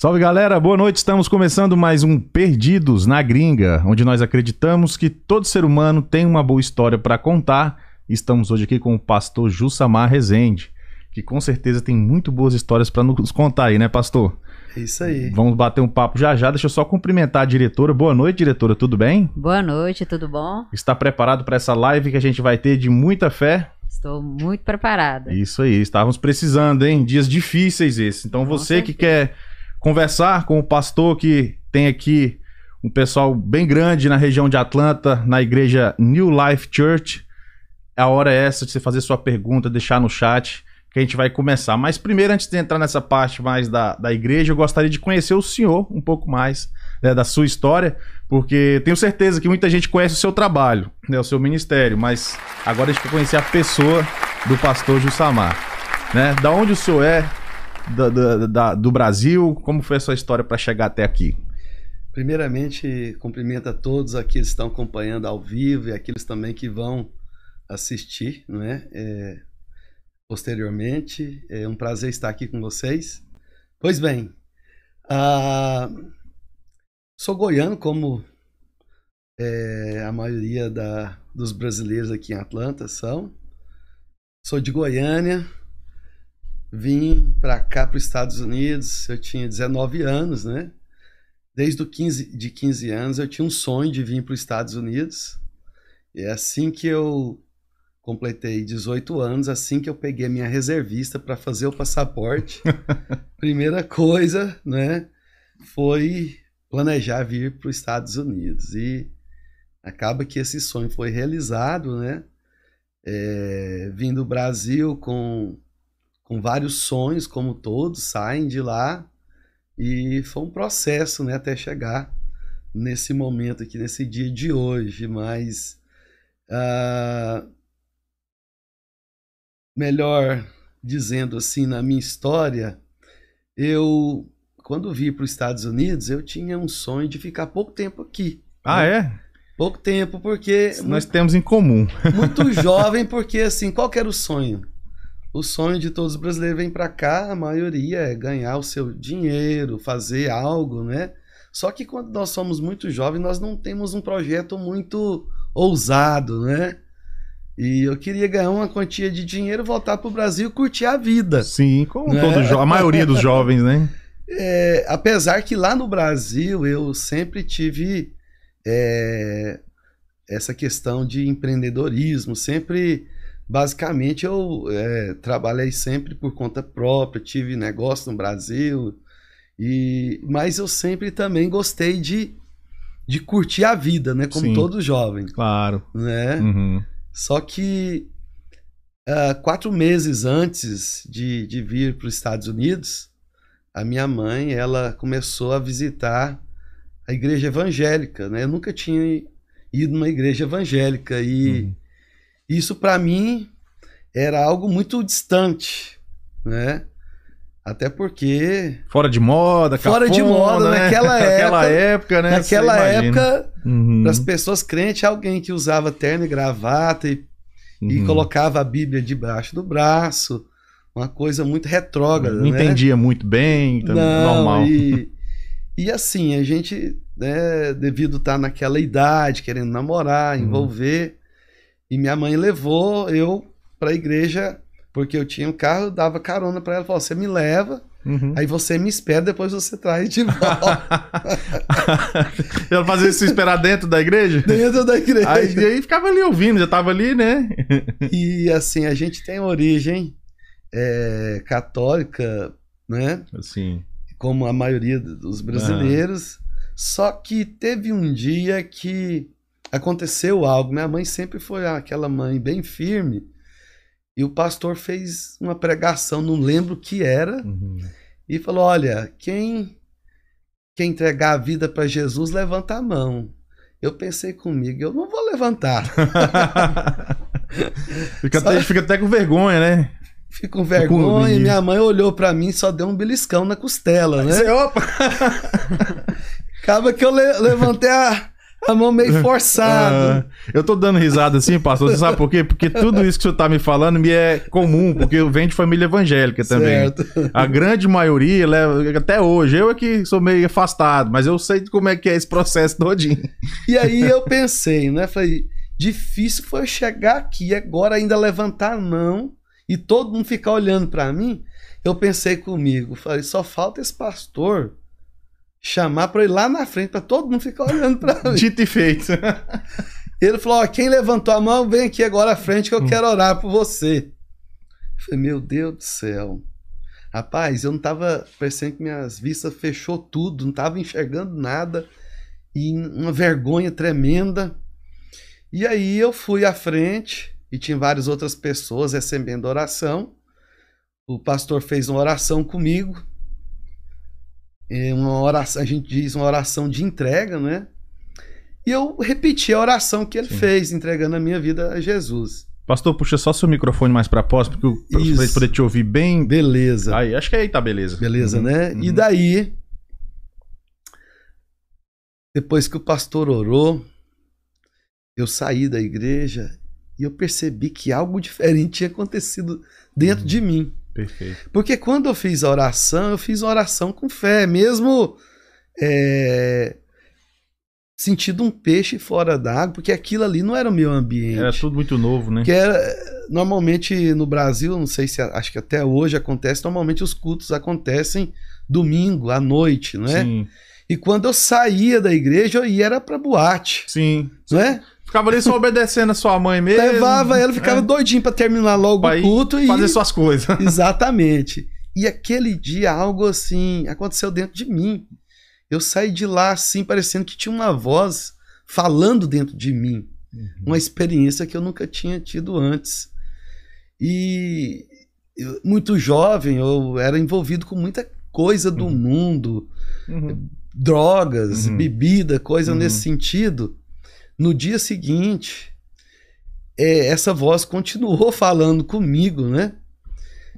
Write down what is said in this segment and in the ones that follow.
Salve galera, boa noite. Estamos começando mais um Perdidos na Gringa, onde nós acreditamos que todo ser humano tem uma boa história para contar. Estamos hoje aqui com o pastor Jussamar Rezende, que com certeza tem muito boas histórias para nos contar aí, né, pastor? É isso aí. Vamos bater um papo já já. Deixa eu só cumprimentar a diretora. Boa noite, diretora, tudo bem? Boa noite, tudo bom? Está preparado para essa live que a gente vai ter de muita fé? Estou muito preparada. Isso aí, estávamos precisando, hein? Dias difíceis esses. Então Com você que certeza. quer conversar com o pastor que tem aqui um pessoal bem grande na região de Atlanta, na igreja New Life Church, a hora é essa de você fazer sua pergunta, deixar no chat, que a gente vai começar. Mas primeiro, antes de entrar nessa parte mais da, da igreja, eu gostaria de conhecer o senhor um pouco mais, né, da sua história, porque tenho certeza que muita gente conhece o seu trabalho, né, o seu ministério, mas agora a gente quer conhecer a pessoa do pastor Jussamar. Né? Da onde o senhor é, da- da- da- do Brasil, como foi a sua história para chegar até aqui? Primeiramente, cumprimento a todos aqueles que estão acompanhando ao vivo e aqueles também que vão assistir, não é? É, posteriormente. É um prazer estar aqui com vocês. Pois bem, sou goiano, como é, a maioria da- dos brasileiros aqui em Atlanta são. Sou de Goiânia. Vim para cá, para os Estados Unidos, eu tinha 19 anos, né? Desde os 15, de 15 anos eu tinha um sonho de vir para os Estados Unidos. E é assim que eu completei 18 anos, assim que eu peguei a minha reservista para fazer o passaporte, primeira coisa, né, foi planejar vir para os Estados Unidos. E acaba que esse sonho foi realizado, né? É, vim do Brasil com, com vários sonhos, como todos saem de lá. E foi um processo, né, até chegar nesse momento aqui, nesse dia de hoje. Mas, ah, melhor dizendo assim, na minha história, eu, quando vim para os Estados Unidos, eu tinha um sonho de ficar pouco tempo aqui. Ah, né? é? Pouco tempo, porque Nós temos em comum. muito jovem, porque assim, qual que era o sonho? O sonho de todos os brasileiros vem para cá, a maioria é ganhar o seu dinheiro, fazer algo, né? Só que quando nós somos muito jovens, nós não temos um projeto muito ousado, né? E eu queria ganhar uma quantia de dinheiro, voltar para o Brasil e curtir a vida. Sim, como Né? todo a maioria dos jovens, né? É, apesar que lá no Brasil eu sempre tive é, essa questão de empreendedorismo, sempre, basicamente, eu é, trabalhei sempre por conta própria, tive negócio no Brasil, e, mas eu sempre também gostei de, de curtir a vida, né? Como Sim. todo jovem, Claro. né? Uhum. Só que ah, quatro meses antes de, de vir para os Estados Unidos, a minha mãe ela começou a visitar a igreja evangélica, né? Eu nunca tinha ido numa igreja evangélica e Uhum. Isso para mim era algo muito distante, né? Até porque Fora de moda, Fora de moda, né? naquela Naquela época- época, né? naquela época Uhum. para as pessoas crentes alguém que usava terno e gravata e e Uhum. colocava a Bíblia debaixo do braço, uma coisa muito retrógrada, Não né? entendia muito bem, então, Não, normal. E, e assim, a gente, né, devido estar naquela idade, querendo namorar, Uhum. envolver, e minha mãe levou eu para a igreja, porque eu tinha um carro, dava carona para ela, falou: "Você me leva, Uhum. aí você me espera, depois você traz de volta Ela fazia isso esperar dentro da igreja? dentro da igreja". Aí, e aí ficava ali ouvindo, já tava ali, né? E assim, a gente tem origem é, católica, né? Assim. como a maioria dos brasileiros. Só que teve um dia que aconteceu algo. Minha mãe sempre foi aquela mãe bem firme. E o pastor fez uma pregação, não lembro o que era, Uhum. e falou: Olha, quem quer entregar a vida para Jesus, levanta a mão. Eu pensei comigo, eu não vou levantar. fica, até, fica até com vergonha, né? Fico com vergonha. E minha mãe olhou para mim e só deu um beliscão na costela, né? Você, opa! Acaba que eu le- levantei a, A mão meio forçada. Ah, eu tô dando risada assim, pastor. Você sabe por quê? Porque tudo isso que você tá me falando me é comum, porque eu venho de família evangélica também. Certo. A grande maioria, leva- até hoje, eu é que sou meio afastado, mas eu sei como é que é esse processo todinho. E aí eu pensei, né? Falei, difícil foi eu chegar aqui agora ainda levantar a mão e todo mundo ficar olhando pra mim. Eu pensei comigo, falei, só falta esse pastor chamar pra ir lá na frente pra todo mundo ficar olhando pra mim. Dito e feito. Ele falou: Ó, quem levantou a mão, vem aqui agora à frente que Hum. eu quero orar por você. Eu falei: Meu Deus do céu. Rapaz, eu não tava parecendo que minhas vistas fechou tudo, não tava enxergando nada e uma vergonha tremenda. E aí eu fui à frente e tinha várias outras pessoas recebendo oração. O pastor fez uma oração comigo. É uma oração, a gente diz uma oração de entrega, né? E eu repeti a oração que ele Sim. fez, entregando a minha vida a Jesus. Pastor, puxa só seu microfone mais pra pós, porque pra gente poder te ouvir bem. Beleza. Aí, acho que aí tá beleza. Beleza, Uhum, né? uhum. E daí, depois que o pastor orou, eu saí da igreja e eu percebi que algo diferente tinha acontecido dentro Uhum. de mim. Perfeito. Porque quando eu fiz a oração, eu fiz uma oração com fé, mesmo é, sentindo um peixe fora d'água, porque aquilo ali não era o meu ambiente. Era tudo muito novo, né? Que era, normalmente no Brasil, não sei se acho que até hoje acontece, normalmente os cultos acontecem domingo à noite, não é? Sim. E quando eu saía da igreja, eu ia era pra boate, Sim. não é? Ficava ali só obedecendo a sua mãe mesmo. Levava ela, ficava É, doidinho pra terminar logo pra o culto e Fazer suas coisas. exatamente. E aquele dia algo assim aconteceu dentro de mim. Eu saí de lá assim parecendo que tinha uma voz falando dentro de mim. uma experiência que eu nunca tinha tido antes. E eu, muito jovem, eu era envolvido com muita coisa do Uhum. mundo, Uhum. drogas, Uhum. bebida, coisa Uhum. nesse sentido. No dia seguinte, é, essa voz continuou falando comigo, né?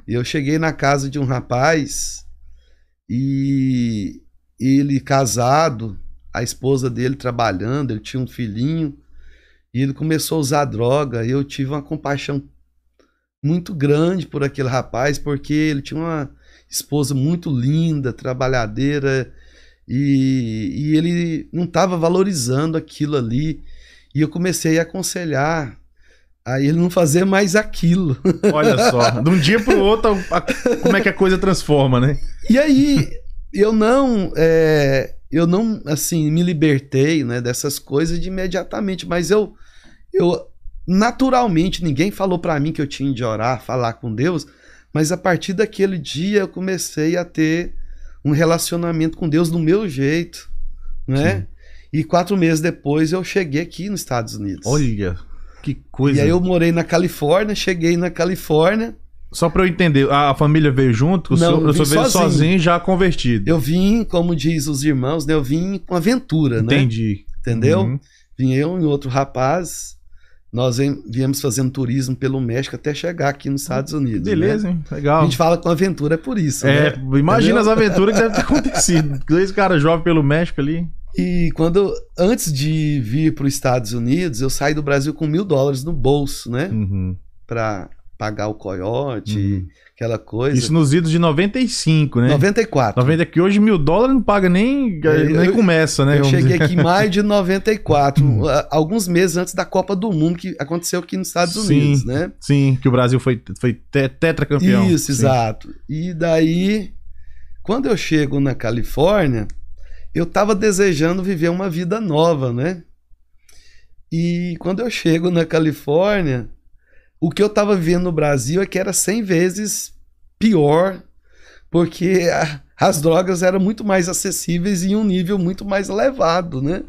Eu cheguei na casa de um rapaz e ele casado, a esposa dele trabalhando, ele tinha um filhinho, e ele começou a usar droga, eu tive uma compaixão muito grande por aquele rapaz, porque ele tinha uma esposa muito linda, trabalhadeira, e, e ele não estava valorizando aquilo ali. E eu comecei a aconselhar a ele não fazer mais aquilo. Olha só. De um dia pro outro, a- como é que a coisa transforma, né? E aí eu não, é, eu não assim me libertei, né, dessas coisas de imediatamente, mas eu, eu naturalmente ninguém falou para mim que eu tinha de orar, falar com Deus, mas a partir daquele dia eu comecei a ter um relacionamento com Deus do meu jeito, né? Sim. E quatro meses depois eu cheguei aqui nos Estados Unidos. Olha, que coisa. E aí eu morei na Califórnia, cheguei na Califórnia, Só pra eu entender, a a família veio junto? O Não, vim veio sozinho. sozinho já convertido? eu vim, como diz os irmãos, né, eu vim com aventura, né? Entendi. Entendeu? Uhum. Vinha eu e outro rapaz, nós viemos fazendo turismo pelo México até chegar aqui nos Estados Unidos. Beleza, né? hein? A Legal. gente fala com aventura é por isso, É, né? imagina Entendeu? as aventuras que devem ter acontecido. Dois caras jovens pelo México ali. E quando, antes de vir para os Estados Unidos, eu saí do Brasil com mil dólares no bolso, né? Uhum. Para pagar o coiote, Uhum. aquela coisa. Isso nos idos de 95, né? 94. 90 que hoje mil dólares não paga nem, Eu- nem começa, né? Eu cheguei dizer. aqui em maio de 94, Hum. alguns meses antes da Copa do Mundo que aconteceu aqui nos Estados Sim. Unidos, né? Sim, que o Brasil foi, foi te- tetracampeão. Isso, Sim. exato. E daí, quando eu chego na Califórnia, eu tava desejando viver uma vida nova, né? E quando eu chego na Califórnia, o que eu tava vivendo no Brasil é que era 100 vezes pior, porque a- as drogas eram muito mais acessíveis e em um nível muito mais elevado, né?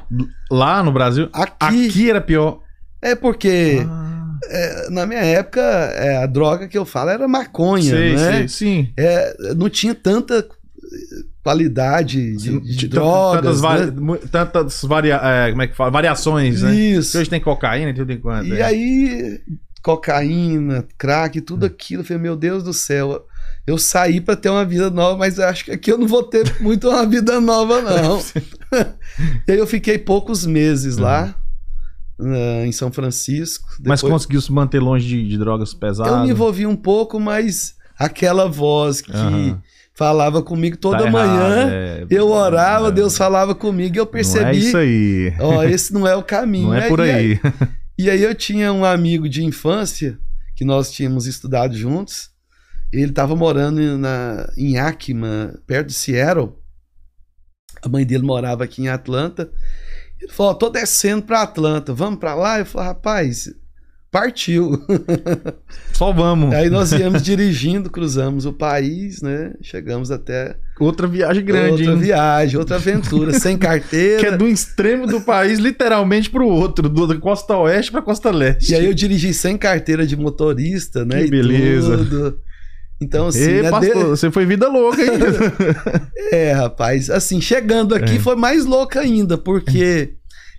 Lá no Brasil, Aqui, aqui era pior. é porque Ah, é, na minha época é, a droga que eu falo era maconha, sei, né? sei, sim. É, não tinha tanta qualidade de, de T- drogas, tantas, né? tantas varia- é, como é que fala? variações, né? Isso. Hoje tem cocaína, tudo enquanto. E é. aí cocaína, crack, tudo aquilo. Eu falei, meu Deus do céu, eu saí para ter uma vida nova, mas acho que aqui eu não vou ter muito uma vida nova, não. e aí eu fiquei poucos meses lá, uh, em São Francisco. Mas conseguiu se manter longe de, de drogas pesadas? Eu me envolvi um pouco, mas aquela voz que Aham. Falava comigo toda Tá errado, manhã, é. eu orava, É. Deus falava comigo e eu Não é percebi, isso aí. ó, esse não é o caminho. Não é E por aí. E aí eu tinha um amigo de infância que nós tínhamos estudado juntos. Ele estava morando na, em Yakima, perto de Seattle. A mãe dele morava aqui em Atlanta. Ele falou: "Ó, tô descendo para Atlanta, vamos para lá?" Eu falei: "Rapaz, partiu." Só vamos. aí nós viemos dirigindo, cruzamos o país, né? Chegamos até Outra viagem grande, outra hein? viagem, outra aventura, sem carteira. Que é do extremo do país, literalmente, pro outro, do, da costa oeste pra costa leste. E aí eu dirigi sem carteira de motorista, né? Que beleza. tudo. Então, assim, né, pastor, de- você foi vida louca, hein? é, rapaz, assim, chegando aqui É. foi mais louco ainda, porque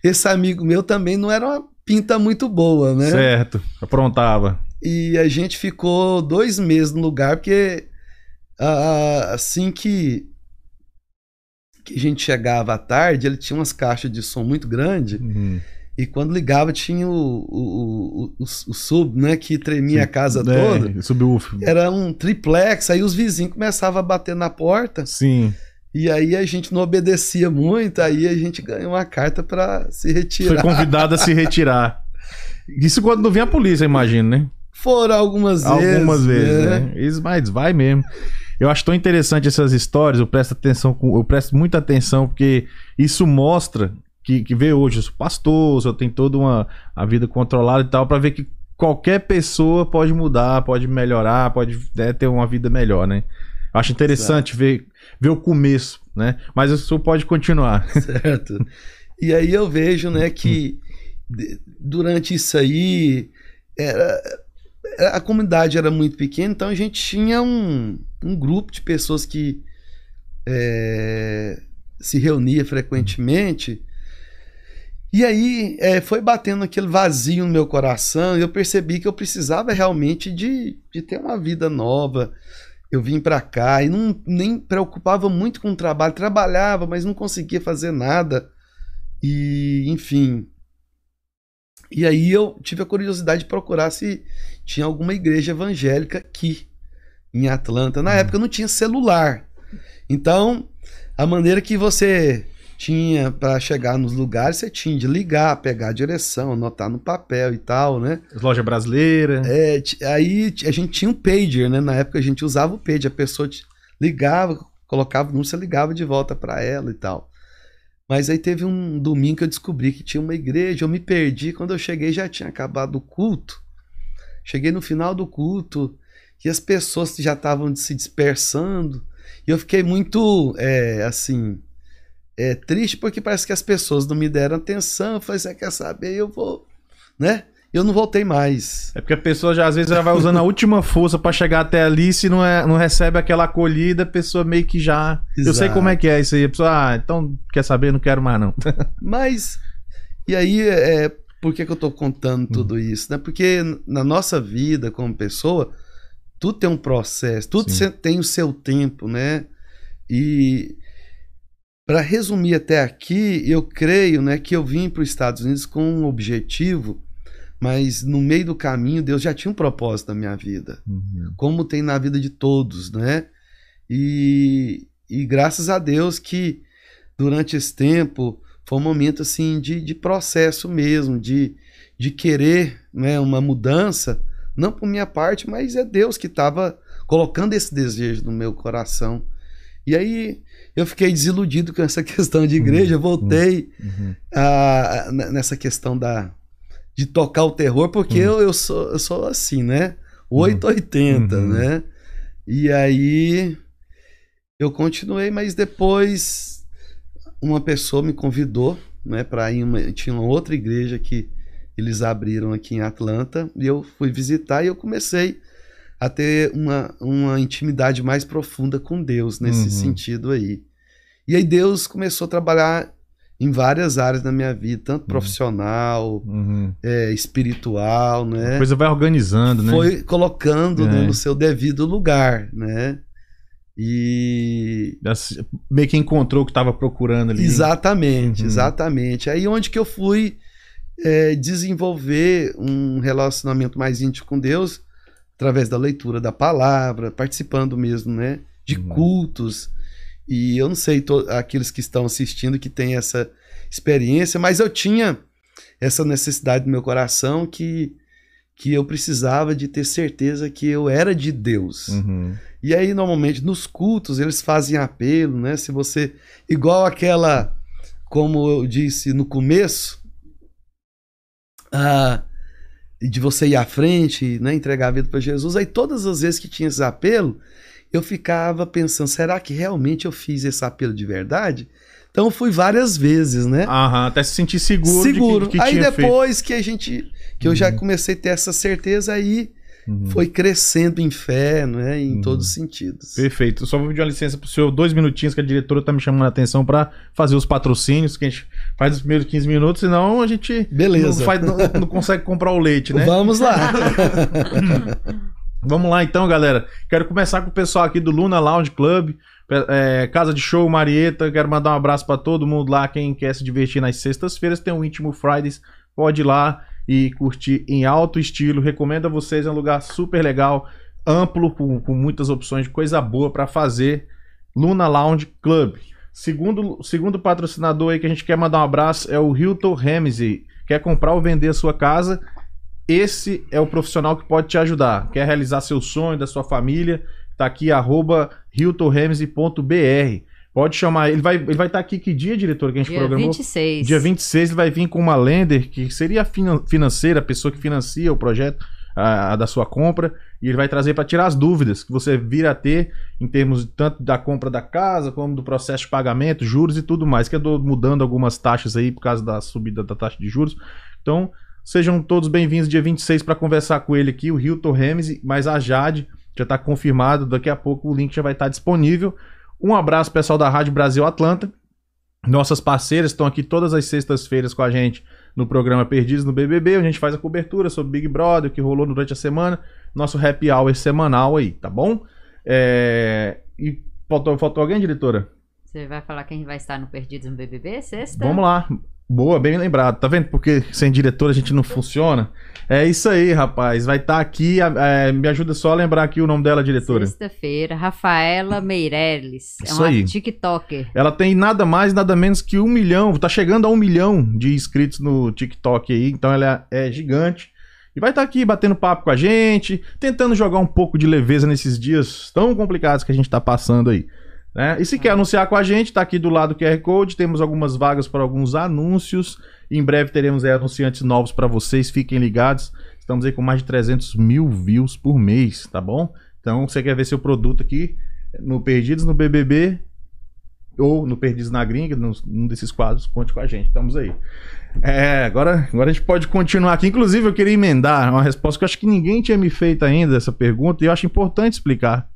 esse amigo meu também não era uma pinta muito boa, né? certo, aprontava. E a gente ficou dois meses no lugar, porque ah, assim que, que a gente chegava à tarde, ele tinha umas caixas de som muito grandes. Uhum. E quando ligava, tinha o, o, o, o, sub, né? Que tremia a casa É, toda. Subwoofer. Era um triplex, aí os vizinhos começavam a bater na porta. Sim. E aí a gente não obedecia muito, aí a gente ganhou uma carta para se Foi retirar. convidado a se retirar. Isso quando não vinha a polícia, imagino, né? Foram algumas vezes. Algumas vezes, né? Isso, mas vai mesmo. Eu acho tão interessante essas histórias, eu presto atenção, eu presto muita atenção, porque isso mostra que, que vê hoje, eu sou pastor, eu tenho toda uma a vida controlada e tal, pra ver que qualquer pessoa pode mudar, pode melhorar, pode né, ter uma vida melhor, né? Eu acho interessante ver, ver o começo, né? Mas o senhor pode continuar. Certo. E aí eu vejo, né, que de- durante isso aí era, a comunidade era muito pequena, então a gente tinha um, um grupo de pessoas que é, se reunia frequentemente. E aí é, foi batendo aquele vazio no meu coração e eu percebi que eu precisava realmente de, de ter uma vida nova. Eu vim para cá e não nem preocupava muito com o trabalho, trabalhava, mas não conseguia fazer nada. E, enfim. E aí eu tive a curiosidade de procurar se tinha alguma igreja evangélica aqui em Atlanta. Na época não tinha celular. Então, a maneira que você tinha para chegar nos lugares, você tinha de ligar, pegar a direção, anotar no papel e tal, né? Loja brasileira. É, aí a gente tinha um pager, né? Na época a gente usava o pager, a pessoa ligava, colocava o número, você ligava de volta para ela e tal. Mas aí teve um domingo que eu descobri que tinha uma igreja, eu me perdi, quando eu cheguei já tinha acabado o culto. Cheguei no final do culto e as pessoas já estavam se dispersando. E eu fiquei muito, é, assim, é, triste porque parece que as pessoas não me deram atenção. Eu falei, você quer saber? Eu vou, né? Eu não voltei mais. É porque a pessoa já às vezes ela vai usando a última força pra chegar até ali, se não, é, não recebe aquela acolhida, a pessoa meio que já. Eu sei Exato. como é que é isso aí. A pessoa, ah, então quer saber? Não quero mais não. Mas, e aí, é, por que, que eu tô contando Hum. tudo isso? Né? Porque na nossa vida como pessoa, tudo tem um processo, tudo Sim. tem o seu tempo, né? E para resumir até aqui, eu creio né, que eu vim para os Estados Unidos com um objetivo, mas no meio do caminho Deus já tinha um propósito na minha vida como tem na vida de todos, né? E, e graças a Deus que durante esse tempo foi um momento assim de, de processo mesmo, de, de querer né, uma mudança, não por minha parte, mas é Deus que estava colocando esse desejo no meu coração. E aí eu fiquei desiludido com essa questão de igreja, voltei Uhum. a- a- nessa questão da de tocar o terror, porque Uhum. eu, eu, sou, eu sou assim, né? 880, Uhum. né? E aí eu continuei, mas depois uma pessoa me convidou, né, para ir uma, tinha uma outra igreja que eles abriram aqui em Atlanta, e eu fui visitar e eu comecei a ter uma, uma intimidade mais profunda com Deus nesse Uhum. sentido aí. E aí Deus começou a trabalhar em várias áreas da minha vida, tanto profissional, Uhum. é, espiritual, A né? coisa vai organizando, né? Foi colocando né, É. no seu devido lugar, né? E Meio que encontrou o que estava procurando ali. Exatamente, Uhum. exatamente. Aí onde que eu fui é, desenvolver um relacionamento mais íntimo com Deus, através da leitura da palavra, participando mesmo, né? De Uhum. cultos. E eu não sei aqueles que estão assistindo que têm essa experiência, mas eu tinha essa necessidade no meu coração que, que eu precisava de ter certeza que eu era de Deus. Uhum. E aí, normalmente, nos cultos, eles fazem apelo, né? Se você. Igual aquela. Como eu disse no começo. ah, de você ir à frente, né? Entregar a vida para Jesus. Aí, todas as vezes que tinha esse apelo, eu ficava pensando: será que realmente eu fiz esse apelo de verdade? Então, eu fui várias vezes, né? Aham, até se sentir seguro, Seguro. de que, que aí depois que a gente. Que eu já Uhum. comecei a ter essa certeza, aí feito. Uhum. foi crescendo em fé, né? Em Uhum. todos os sentidos. Perfeito. Só vou pedir uma licença pro senhor, dois minutinhos, que a diretora tá me chamando a atenção para fazer os patrocínios, que a gente faz os primeiros 15 minutos, senão a gente Beleza. não, faz- não- não consegue comprar o leite, né? Vamos lá. Vamos lá então, galera. Quero começar com o pessoal aqui do Luna Lounge Club, é, Casa de Show Marieta. Quero mandar um abraço para todo mundo lá. Quem quer se divertir nas sextas-feiras, tem o Íntimo Fridays. Pode ir lá e curtir em alto estilo. Recomendo a vocês, é um lugar super legal, amplo, com, com muitas opções de coisa boa para fazer. Luna Lounge Club. Segundo, segundo patrocinador aí que a gente quer mandar um abraço é o Hilton Ramsey. Quer comprar ou vender a sua casa? Esse é o profissional que pode te ajudar. Quer realizar seu sonho da sua família? Tá aqui, arroba hiltonramsey.br. Pode chamar, ele vai ele vai estar aqui que dia, diretor, que a gente Dia programou? 26. Dia 26 ele vai vir com uma lender, que seria a finan- financeira, a pessoa que financia o projeto a, a da sua compra, e ele vai trazer para tirar as dúvidas que você vir a ter em termos tanto da compra da casa, como do processo de pagamento, juros e tudo mais, que eu tô mudando algumas taxas aí por causa da subida da taxa de juros. Então, sejam todos bem-vindos dia 26 para conversar com ele aqui, o Hilton Ramsey, mas a Jade já está confirmado, daqui a pouco o link já vai estar disponível. Um abraço pessoal da Rádio Brasil Atlanta. Nossas parceiras estão aqui todas as sextas-feiras com a gente no programa Perdidos no BBB. onde A gente faz a cobertura sobre Big Brother, o que rolou durante a semana. Nosso happy hour semanal aí, tá bom? É, E faltou, faltou alguém, diretora? Você vai falar quem vai estar no Perdidos no BBB sexta? Vamos lá. Boa, bem lembrado. Tá vendo porque sem diretora a gente não funciona? É isso aí, rapaz. Vai estar aqui. é, me ajuda só a lembrar aqui o nome dela, diretora. Sexta-feira, Rafaela Meirelles. É Isso uma aí. TikToker. Ela tem nada mais, nada menos que um milhão. Tá chegando a um milhão de inscritos no TikTok aí. Então ela é, é gigante. E vai estar aqui batendo papo com a gente, tentando jogar um pouco de leveza nesses dias tão complicados que a gente tá passando aí. Né? E se quer anunciar com a gente, tá aqui do lado do QR Code. Temos algumas vagas para alguns anúncios. Em breve teremos aí, anunciantes novos para vocês. Fiquem ligados. Estamos aí com mais de 300 mil views por mês, tá bom? Então, você quer ver seu produto aqui no Perdidos no BBB ou no Perdidos na Gringa, num, num desses quadros, conte com a gente. Estamos aí. É, agora, agora a gente pode continuar aqui. Inclusive, eu queria emendar uma resposta que eu acho que ninguém tinha me feito ainda essa pergunta e eu acho importante explicar.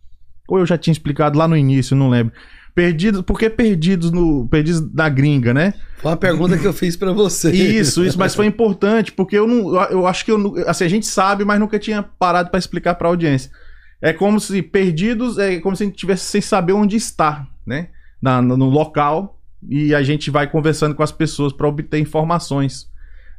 Ou eu já tinha explicado lá no início, não lembro. Perdidos, por que perdidos no perdidos na gringa, né? Foi uma pergunta que eu fiz pra você. Isso, isso, mas foi importante, porque eu não. Eu acho que eu. Assim, a gente sabe, mas nunca tinha parado para explicar para a audiência. É como se perdidos, é como se a gente tivesse sem saber onde está, né? Na, no no local, e a gente vai conversando com as pessoas para obter informações.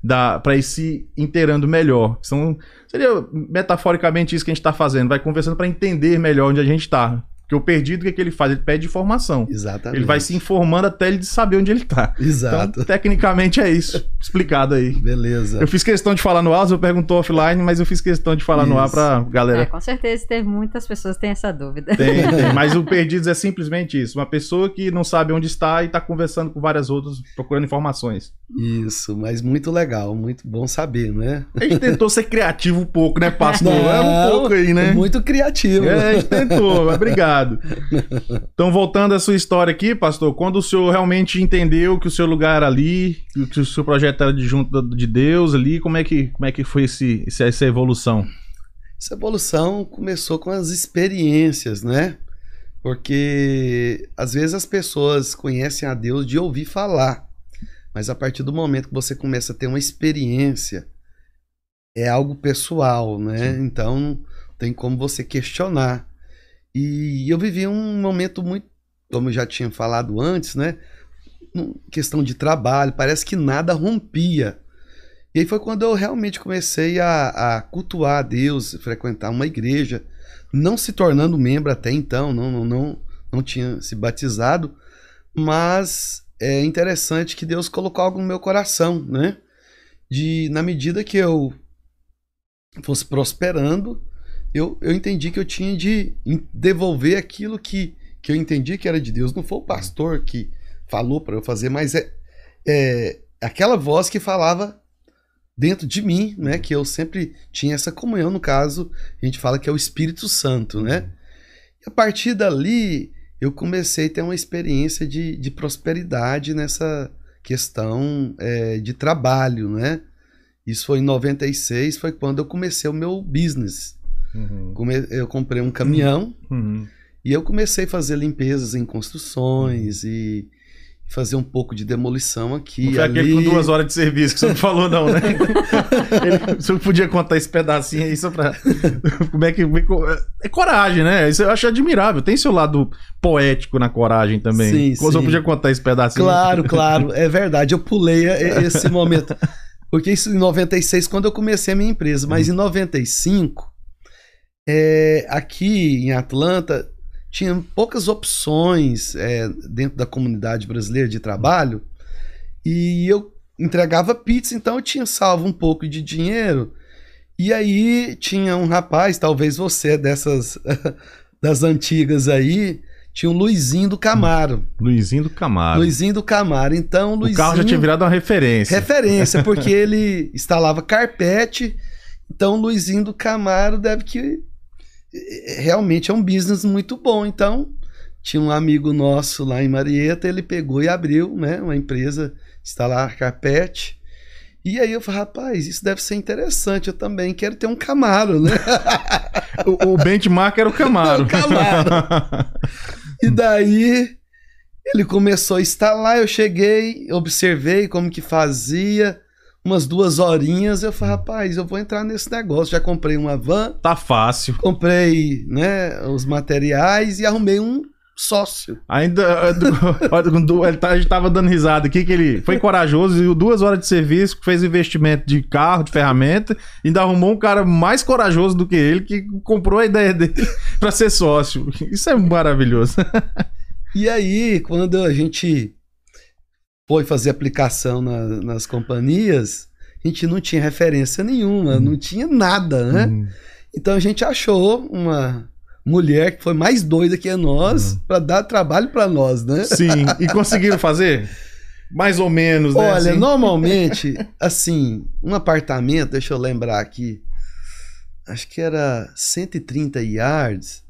Para ir se inteirando melhor. São, seria metaforicamente isso que a gente está fazendo. Vai conversando para entender melhor onde a gente está. Porque o perdido, o que, é que ele faz? Ele pede informação. Exatamente. Ele vai se informando até ele saber onde ele tá. Exato. Então, tecnicamente é isso. Explicado aí. Beleza. Eu fiz questão de falar no ar, você perguntou offline, mas eu fiz questão de falar no ar Isso. pra É, galera. com certeza teve muitas pessoas que têm essa dúvida. Tem, tem. Mas o Perdidos é simplesmente isso. Uma pessoa que não sabe onde está e tá conversando com várias outras, procurando informações. Isso, mas muito legal, muito bom saber, né? A gente tentou ser criativo um pouco, né, pastor? Não, é um pouco aí, né? Muito criativo. É, a gente tentou, mas obrigado. Então, voltando à sua história aqui, pastor, quando o senhor realmente entendeu que o seu lugar era ali, que o seu projeto era de junto de Deus ali, como é que, como é que foi esse, esse- essa evolução? Essa evolução começou com as experiências, né? Porque às vezes as pessoas conhecem a Deus de ouvir falar, Mas a partir do momento que você começa a ter uma experiência, é algo pessoal, né? Sim. Então tem como você questionar. E eu vivi um momento muito, como eu já tinha falado antes, né? Questão de trabalho, parece que nada rompia. E aí foi quando eu realmente comecei a, a cultuar a Deus, frequentar uma igreja, não se tornando membro até então, não, não, não, não tinha se batizado, mas é interessante que Deus colocou algo no meu coração, né? De na medida que eu fosse prosperando, eu, eu entendi que eu tinha de devolver aquilo que, que eu entendi que era de Deus. Não foi o pastor que falou para eu fazer, mas é, é aquela voz que falava dentro de mim, né? Que eu sempre tinha essa comunhão. No caso, a gente fala que é o Espírito Santo, né? E a partir dali, eu comecei a ter uma experiência de, de prosperidade nessa questão é, de trabalho, né? Isso foi em 96, foi quando eu comecei o meu business. Uhum. Come- Eu comprei um caminhão Uhum. e eu comecei a fazer limpezas em construções e fazer um pouco de demolição aqui. Não foi aquele ali. com duas horas de serviço que você não falou, não, né? Ele, você podia contar esse pedacinho aí só pra. Como é que. É coragem, né? Isso eu acho admirável. Tem seu lado poético na coragem também. Sim, Você sim. podia contar esse pedacinho. Claro, claro, é verdade. Eu pulei esse momento. Porque isso em 96, quando eu comecei a minha empresa, mas em 95, é, aqui em Atlanta, tinha poucas opções é, dentro da comunidade brasileira de trabalho e eu entregava pizza, então eu tinha salvo um pouco de dinheiro. E aí tinha um rapaz, talvez você é dessas das antigas aí, tinha um Luizinho do Camaro. Luizinho do Camaro. Luizinho do Camaro. Então, o Luizinho. carro já tinha virado uma referência. Referência, porque ele instalava carpete. Então, Luizinho do Camaro deve que. Eh, Realmente é um business muito bom. Então, tinha um amigo nosso lá em Marieta, ele pegou e abriu né, uma empresa instalar carpete. E aí eu falei, rapaz, isso deve ser interessante. Eu também quero ter um Camaro, né? O, o benchmark era o Camaro. O Camaro. E daí ele começou a instalar, eu cheguei, observei como que fazia, umas duas horinhas, eu falei, rapaz, eu vou entrar nesse negócio. Já comprei uma van, tá fácil. comprei né, os materiais e arrumei um sócio. Ainda. eh, ele tá- a gente tava dando risada aqui que ele foi corajoso e duas horas de serviço, fez investimento de carro, de ferramenta, e ainda arrumou um cara mais corajoso do que ele que comprou a ideia dele pra ser sócio. Isso é maravilhoso. E aí, quando a gente foi fazer aplicação na- nas companhias, a gente não tinha referência nenhuma, não tinha nada, né? Hum. Então a gente achou uma mulher que foi mais doida que nós Uhum. pra dar trabalho pra nós, né? Sim. E conseguiram fazer? Mais ou menos, né? Olha, assim? normalmente, assim, um apartamento, deixa eu lembrar aqui, acho que era 130 yards.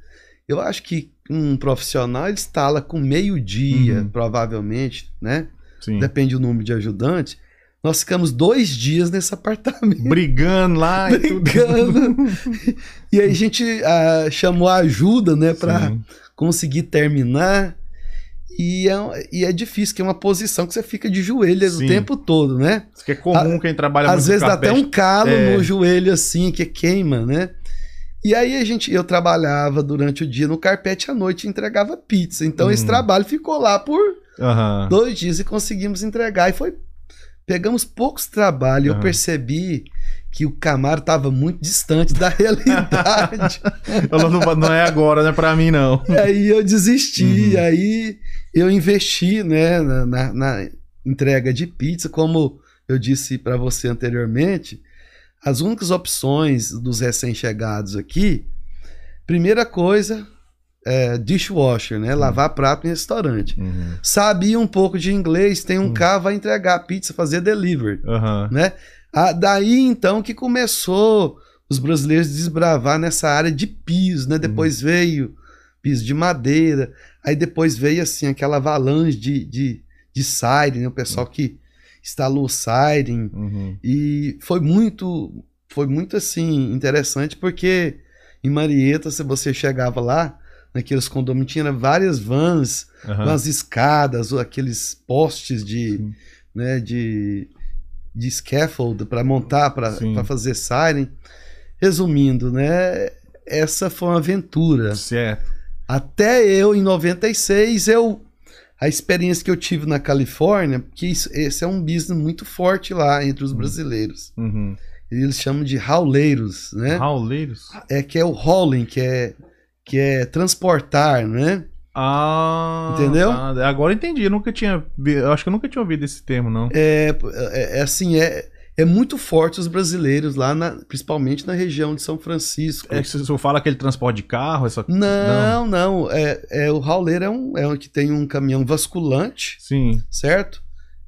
Eu acho que um profissional ele instala com meio dia, Uhum. provavelmente, né? Sim. Depende do número de ajudante. Nós ficamos dois dias nesse apartamento. Brigando lá e. Brigando. E aí a gente ah, chamou a ajuda, né, Sim. conseguir terminar. E é, e é difícil, que é uma posição que você fica de joelhos Sim. o tempo todo, né? Isso que é comum quem trabalha Às vezes dá até um calo É. no joelho assim, que queima, né? E aí a gente, eu trabalhava durante o dia no carpete à noite entregava pizza. Então esse Hum. trabalho ficou lá por Aham. dois dias e conseguimos entregar. E foi. Pegamos poucos trabalhos. Eu Aham. percebi que o Camaro estava muito distante da realidade. Não, não é agora, não é pra mim, não. e aí eu desisti. Uhum. Aí eu investi né, na, na- na entrega de pizza. Como eu disse para você anteriormente, as únicas opções dos recém-chegados aqui, primeira coisa, é dishwasher, né? Lavar prato em restaurante. Uhum. Sabia um pouco de inglês, tem um Hum. carro, vai entregar pizza, fazer delivery, né? Ah, daí então que começou os brasileiros desbravar nessa área de piso, né? Depois veio piso de madeira, aí depois veio assim aquela avalanche de, de, de siren, né? o pessoal que instalou siren, Uhum. e foi muito, foi muito assim interessante porque em Marieta, se você chegava lá, naqueles condomínios, tinha várias vans com as escadas, ou aqueles postes de Sim. né, de, de scaffold para montar, para fazer siren. Resumindo, né, essa foi uma aventura. Certo. Até eu, em 96, eu a experiência que eu tive na Califórnia, que isso- esse é um business muito forte lá entre os brasileiros. Uhum. Eles chamam de hauleiros, né? Rauleiros? É que é o hauling, que é que é transportar, né? Ah. Entendeu? tá. Agora eu entendi. Eu nunca tinha. Eu acho que eu nunca tinha ouvido esse termo, não. É, é, é assim, é, é muito forte os brasileiros lá, na- principalmente na região de São Francisco. É eu falo aquele transporte de carro, essa. Não, não, é, é o hauleiro é um, é um que tem um caminhão vasculante, Sim. certo?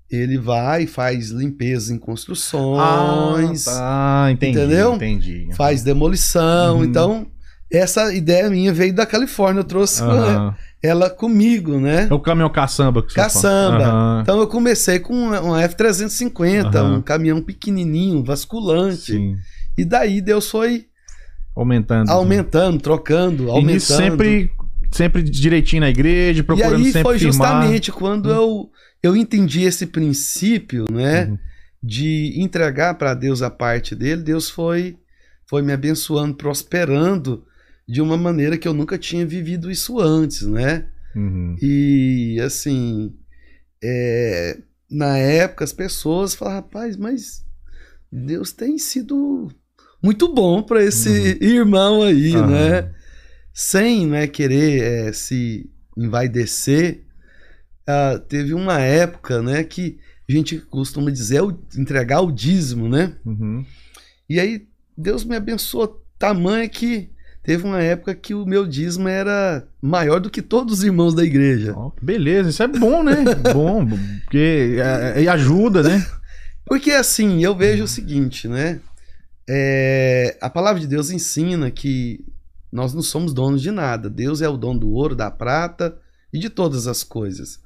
Ele vai, faz limpeza em construções, Ah, tá. Entendi. Entendeu? Entendi. faz demolição. Uhum. Então, essa ideia minha veio da Califórnia, eu trouxe Aham. ela comigo, né? É o caminhão caçamba que você Caçamba. Aham. Então eu comecei com uma uma F350, Aham. um caminhão pequenininho, vasculante. Sim. E daí Deus foi Aumentando. aumentando, trocando, E aumentando. nisso sempre, sempre direitinho na igreja, E procurando aí sempre foi firmar. justamente quando eu, eu entendi esse princípio, né? Uhum. De entregar para Deus a parte dele, Deus foi, foi me abençoando, prosperando de uma maneira que eu nunca tinha vivido isso antes, né? Uhum. E assim, é, na época as pessoas falavam, rapaz, mas Deus tem sido muito bom para esse irmão aí, Aham. né? Sem né, querer é, se envaidecer, ah, teve uma época, né, que a gente costuma dizer o- entregar o dízimo, né? Uhum. E aí Deus me abençoou tamanho que teve uma época que o meu dízimo era maior do que todos os irmãos da igreja. Que beleza, isso é bom, né? bom, porque é, é, ajuda, né? Porque assim, eu vejo o seguinte, né? É, a palavra de Deus ensina que nós não somos donos de nada. Deus é o dono do ouro, da prata e de todas as coisas.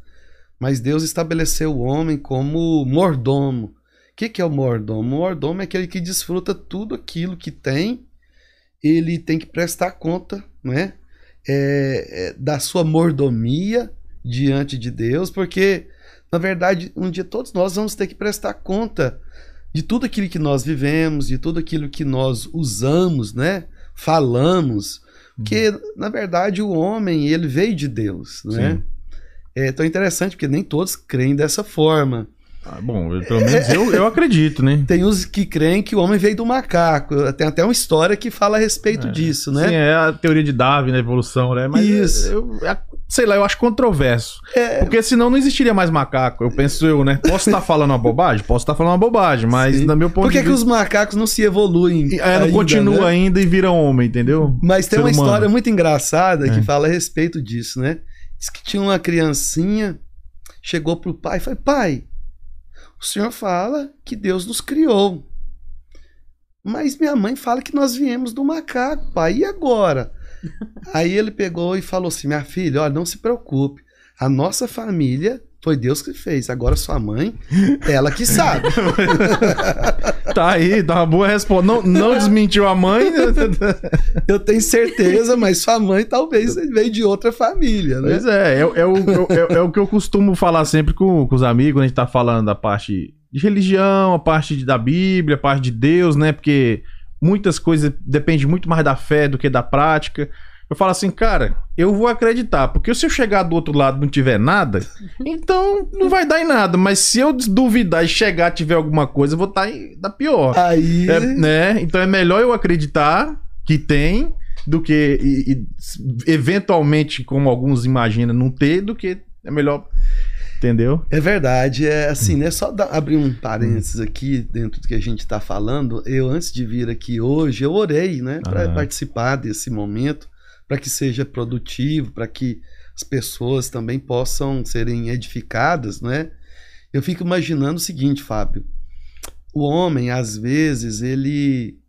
Mas Deus estabeleceu o homem como mordomo. O que, que é o mordomo? O mordomo é aquele que desfruta tudo aquilo que tem. Ele tem que prestar conta, né? É, é, da sua mordomia diante de Deus, porque na verdade, um dia todos nós vamos ter que prestar conta de tudo aquilo que nós vivemos, de tudo aquilo que nós usamos, né? Falamos, porque na verdade o homem ele veio de Deus, né? Sim. É tão interessante porque nem todos creem dessa forma. Ah, bom, eu- pelo menos eu, eu acredito, né? Tem os que creem que o homem veio do macaco. Tem até uma história que fala a respeito É. disso, né? Sim, é a teoria de Darwin, né? Evolução, né? Mas Isso. Eu, é- sei lá, eu acho controverso. É, Porque senão não existiria mais macaco. Eu penso eu, né? Posso estar falando uma bobagem? Posso estar falando uma bobagem, mas Sim. no meu ponto Por que, de que os macacos não se evoluem? É, não ainda, continua né? ainda e vira homem, entendeu? Mas tem Ser uma humano. história muito engraçada que É. fala a respeito disso, né? Diz que tinha uma criancinha, chegou pro pai e falou: Pai, o senhor fala que Deus nos criou. Mas minha mãe fala que nós viemos do macaco, pai. E agora? Aí ele pegou e falou assim: Minha filha, olha, não se preocupe. A nossa família foi Deus que fez. Agora sua mãe, ela que sabe. Tá aí, dá uma boa resposta. Não, não desmentiu a mãe. Eu tenho certeza, mas sua mãe talvez veio de outra família, né? Pois é, é, é o, é, é o que eu costumo falar sempre com, com os amigos, quando a gente tá falando da parte de religião, a parte de- da Bíblia, a parte de Deus, né? Porque muitas coisas dependem muito mais da fé do que da prática. Eu falo assim, cara, eu vou acreditar, porque se eu chegar do outro lado e não tiver nada, então não vai dar em nada. Mas se eu duvidar e chegar e tiver alguma coisa, eu vou estar da pior. Aí. É, né? Então é melhor eu acreditar que tem do que e- e, eventualmente, como alguns imaginam, não ter, do que é melhor. Entendeu? É verdade, é Hum. assim, né? Só dar- abrir um parênteses aqui dentro do que a gente está falando. Eu, antes de vir aqui hoje, eu orei, né, para participar desse momento, para que seja produtivo, para que as pessoas também possam serem edificadas, né? Eu fico imaginando o seguinte, Fábio: o homem, às vezes, ele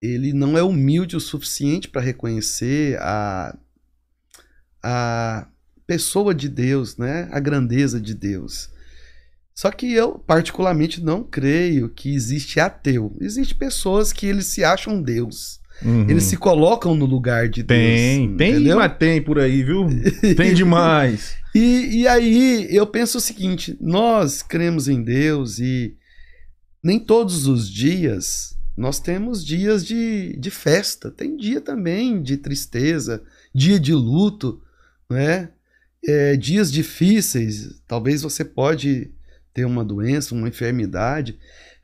ele não é humilde o suficiente para reconhecer a, a pessoa de Deus, né? A grandeza de Deus. Só que eu, particularmente, não creio que existe ateu. Existem pessoas que eles se acham Deus. Uhum. Eles se colocam no lugar de Tem, Deus. tem, entendeu? mas tem por aí, viu? Tem demais. E, e aí eu penso o seguinte: nós cremos em Deus e nem todos os dias nós temos dias de, de festa, tem dia também de tristeza, dia de luto, né? É, dias difíceis. Talvez você pode ter uma doença, uma enfermidade.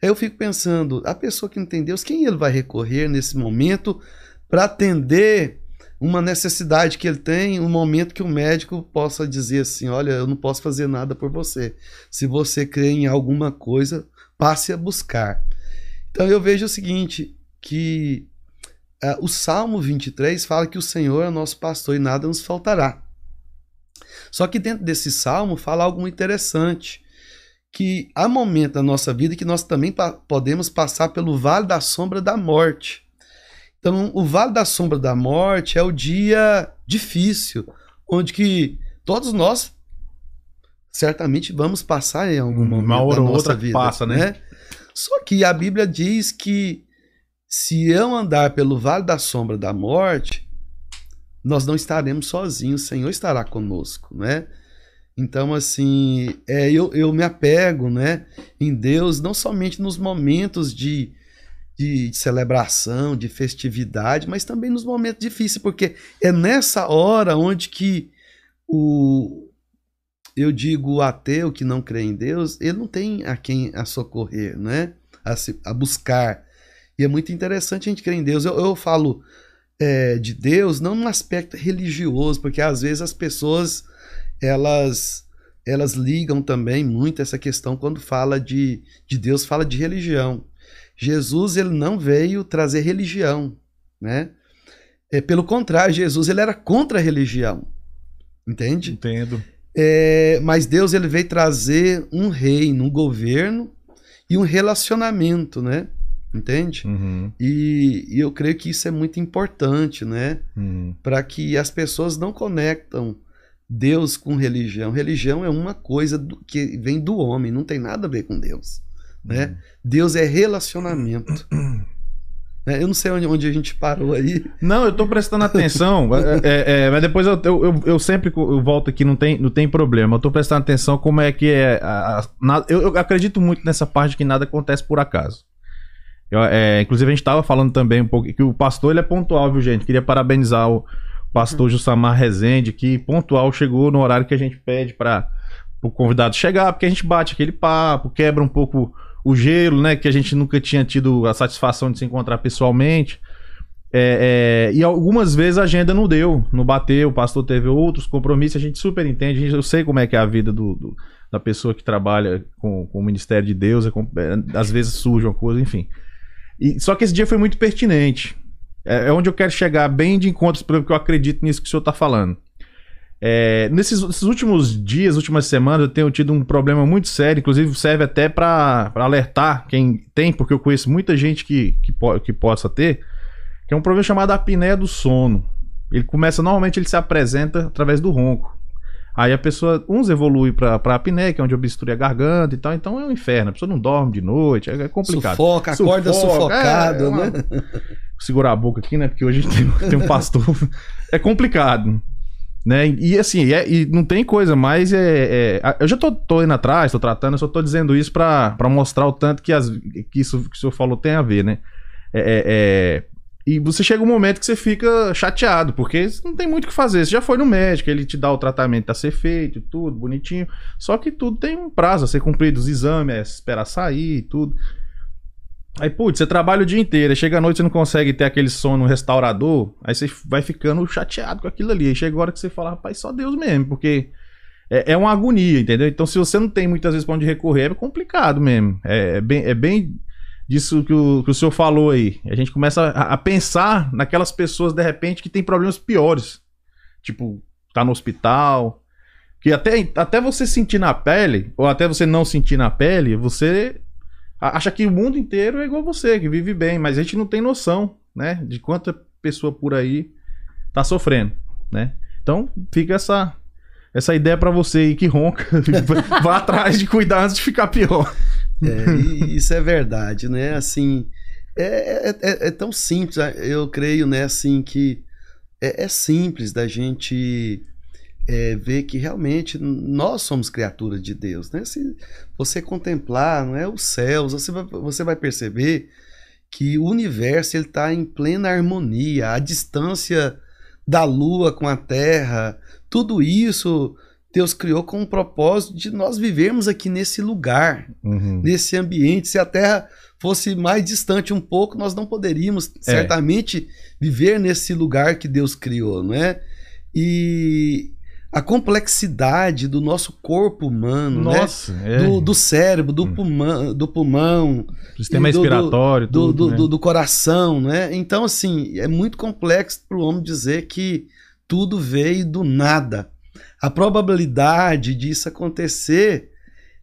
Aí eu fico pensando, a pessoa que não tem Deus, quem ele vai recorrer nesse momento para atender uma necessidade que ele tem, um momento que o médico possa dizer assim: olha, eu não posso fazer nada por você. Se você crê em alguma coisa, passe a buscar. Então eu vejo o seguinte: que uh, o Salmo 23 fala que o Senhor é nosso pastor e nada nos faltará. Só que dentro desse salmo fala algo interessante. Que há momento da nossa vida que nós também pa podemos passar pelo vale da sombra da morte. Então, o vale da sombra da morte é o dia difícil, onde que todos nós certamente vamos passar em algum momento Uma hora da nossa outra vida, passa, né? Só que a Bíblia diz que se eu andar pelo vale da sombra da morte, nós não estaremos sozinhos, o Senhor estará conosco, né? Então, assim, é, eu, eu me apego né, em Deus, não somente nos momentos de, de celebração, de festividade, mas também nos momentos difíceis, porque é nessa hora onde que o, eu digo o ateu que não crê em Deus, ele não tem a quem a socorrer, né? A, se, a buscar. E é muito interessante a gente crer em Deus. Eu, eu falo é, de Deus não num aspecto religioso, porque às vezes as pessoas elas elas ligam também muito essa questão quando fala de, de Deus, fala de religião. Jesus ele não veio trazer religião, né? É, pelo contrário, Jesus ele era contra a religião, entende? Entendo. É, mas Deus ele veio trazer um reino, um governo e um relacionamento, né? Entende? Uhum, E, e eu creio que isso é muito importante, né? uhum. Para que as pessoas não conectam Deus com religião. Religião é uma coisa do- que vem do homem, não tem nada a ver com Deus, né? Deus é relacionamento. Né? Eu não sei onde, onde a gente parou aí. Não, eu tô prestando atenção, é, é, é, mas depois eu, eu, eu- sempre eu volto aqui, não tem, não tem problema. Eu tô prestando atenção como é que é. a- a- na- eu, eu acredito muito nessa parte que nada acontece por acaso. Eu, é, inclusive, a gente tava falando também um pouco que o pastor ele é pontual, viu, gente? Queria parabenizar o pastor Jussamar Rezende, que pontual chegou no horário que a gente pede para o convidado chegar, porque a gente bate aquele papo, quebra um pouco o gelo, né? Que a gente nunca tinha tido a satisfação de se encontrar pessoalmente. É, é, e algumas vezes a agenda não deu, não bateu, o pastor teve outros compromissos, a gente super entende, eu sei como é que é a vida do, do- da pessoa que trabalha com, com o Ministério de Deus, é com- é, às vezes surge uma coisa, enfim. E, só que esse dia foi muito pertinente. É, é onde eu quero chegar bem de encontro, porque eu acredito nisso que o senhor está falando. É, nesses, esses últimos dias, últimas semanas, eu tenho tido um problema muito sério, inclusive serve até para alertar quem tem, porque eu conheço muita gente que, que, que possa ter, que é um problema chamado apneia do sono. Ele começa, normalmente ele se apresenta através do ronco. Aí a pessoa, uns evolui para apneia, que é onde obstrui a garganta e tal, então é um inferno, a pessoa não dorme de noite, é, é complicado. Sufoca, acorda Sufoca, sufocado, é, é uma- né? segurar a boca aqui, né? Porque hoje tem, tem um pastor. é complicado. Né? E assim, é- e não tem coisa mais. É, é- eu já tô, tô indo atrás, tô tratando, eu só tô dizendo isso pra, pra mostrar o tanto que, as, que isso que o senhor falou tem a ver, né? É, é- é- e você chega um momento que você fica chateado, porque não tem muito o que fazer. Você já foi no médico, ele te dá o tratamento a ser feito, tudo, bonitinho. Só que tudo tem um prazo a ser cumprido, os exames, é esperar sair tudo. Aí, putz, você trabalha o dia inteiro, aí chega à noite você não consegue ter aquele sono restaurador, aí você vai ficando chateado com aquilo ali. Aí chega a hora que você fala, rapaz, só Deus mesmo, porque é, é uma agonia, entendeu? Então, se você não tem muitas vezes pra onde recorrer, é complicado mesmo. É, é bem, é bem disso que o, que o senhor falou aí. A gente começa a, a pensar naquelas pessoas, de repente, que tem problemas piores. Tipo, tá no hospital. Que até, até você sentir na pele, ou até você não sentir na pele, você acha que o mundo inteiro é igual você, que vive bem, mas a gente não tem noção, né, de quanta pessoa por aí tá sofrendo, né? Então, fica essa essa ideia pra você aí que ronca, vá atrás de cuidar antes de ficar pior. É, isso é verdade, né? Assim, É, é, é- é tão simples, ah, eu creio, né, assim, que é, é simples da gente é, ver que realmente nós somos criaturas de Deus, né? Se você contemplar, não é, os céus, você vai, você vai perceber que o universo está em plena harmonia, a distância da Lua com a Terra, tudo isso Deus criou com o propósito de nós vivermos aqui nesse lugar, Uhum. nesse ambiente. Se a Terra fosse mais distante um pouco, nós não poderíamos certamente viver nesse lugar que Deus criou, não é? E a complexidade do nosso corpo humano, Nossa, né? é. Do, do cérebro, do Hum. pulmão, do pulmão, sistema e do- do- respiratório, do, tudo, do, né? do- do coração, né? Então, assim, é muito complexo para o homem dizer que tudo veio do nada. A probabilidade disso acontecer,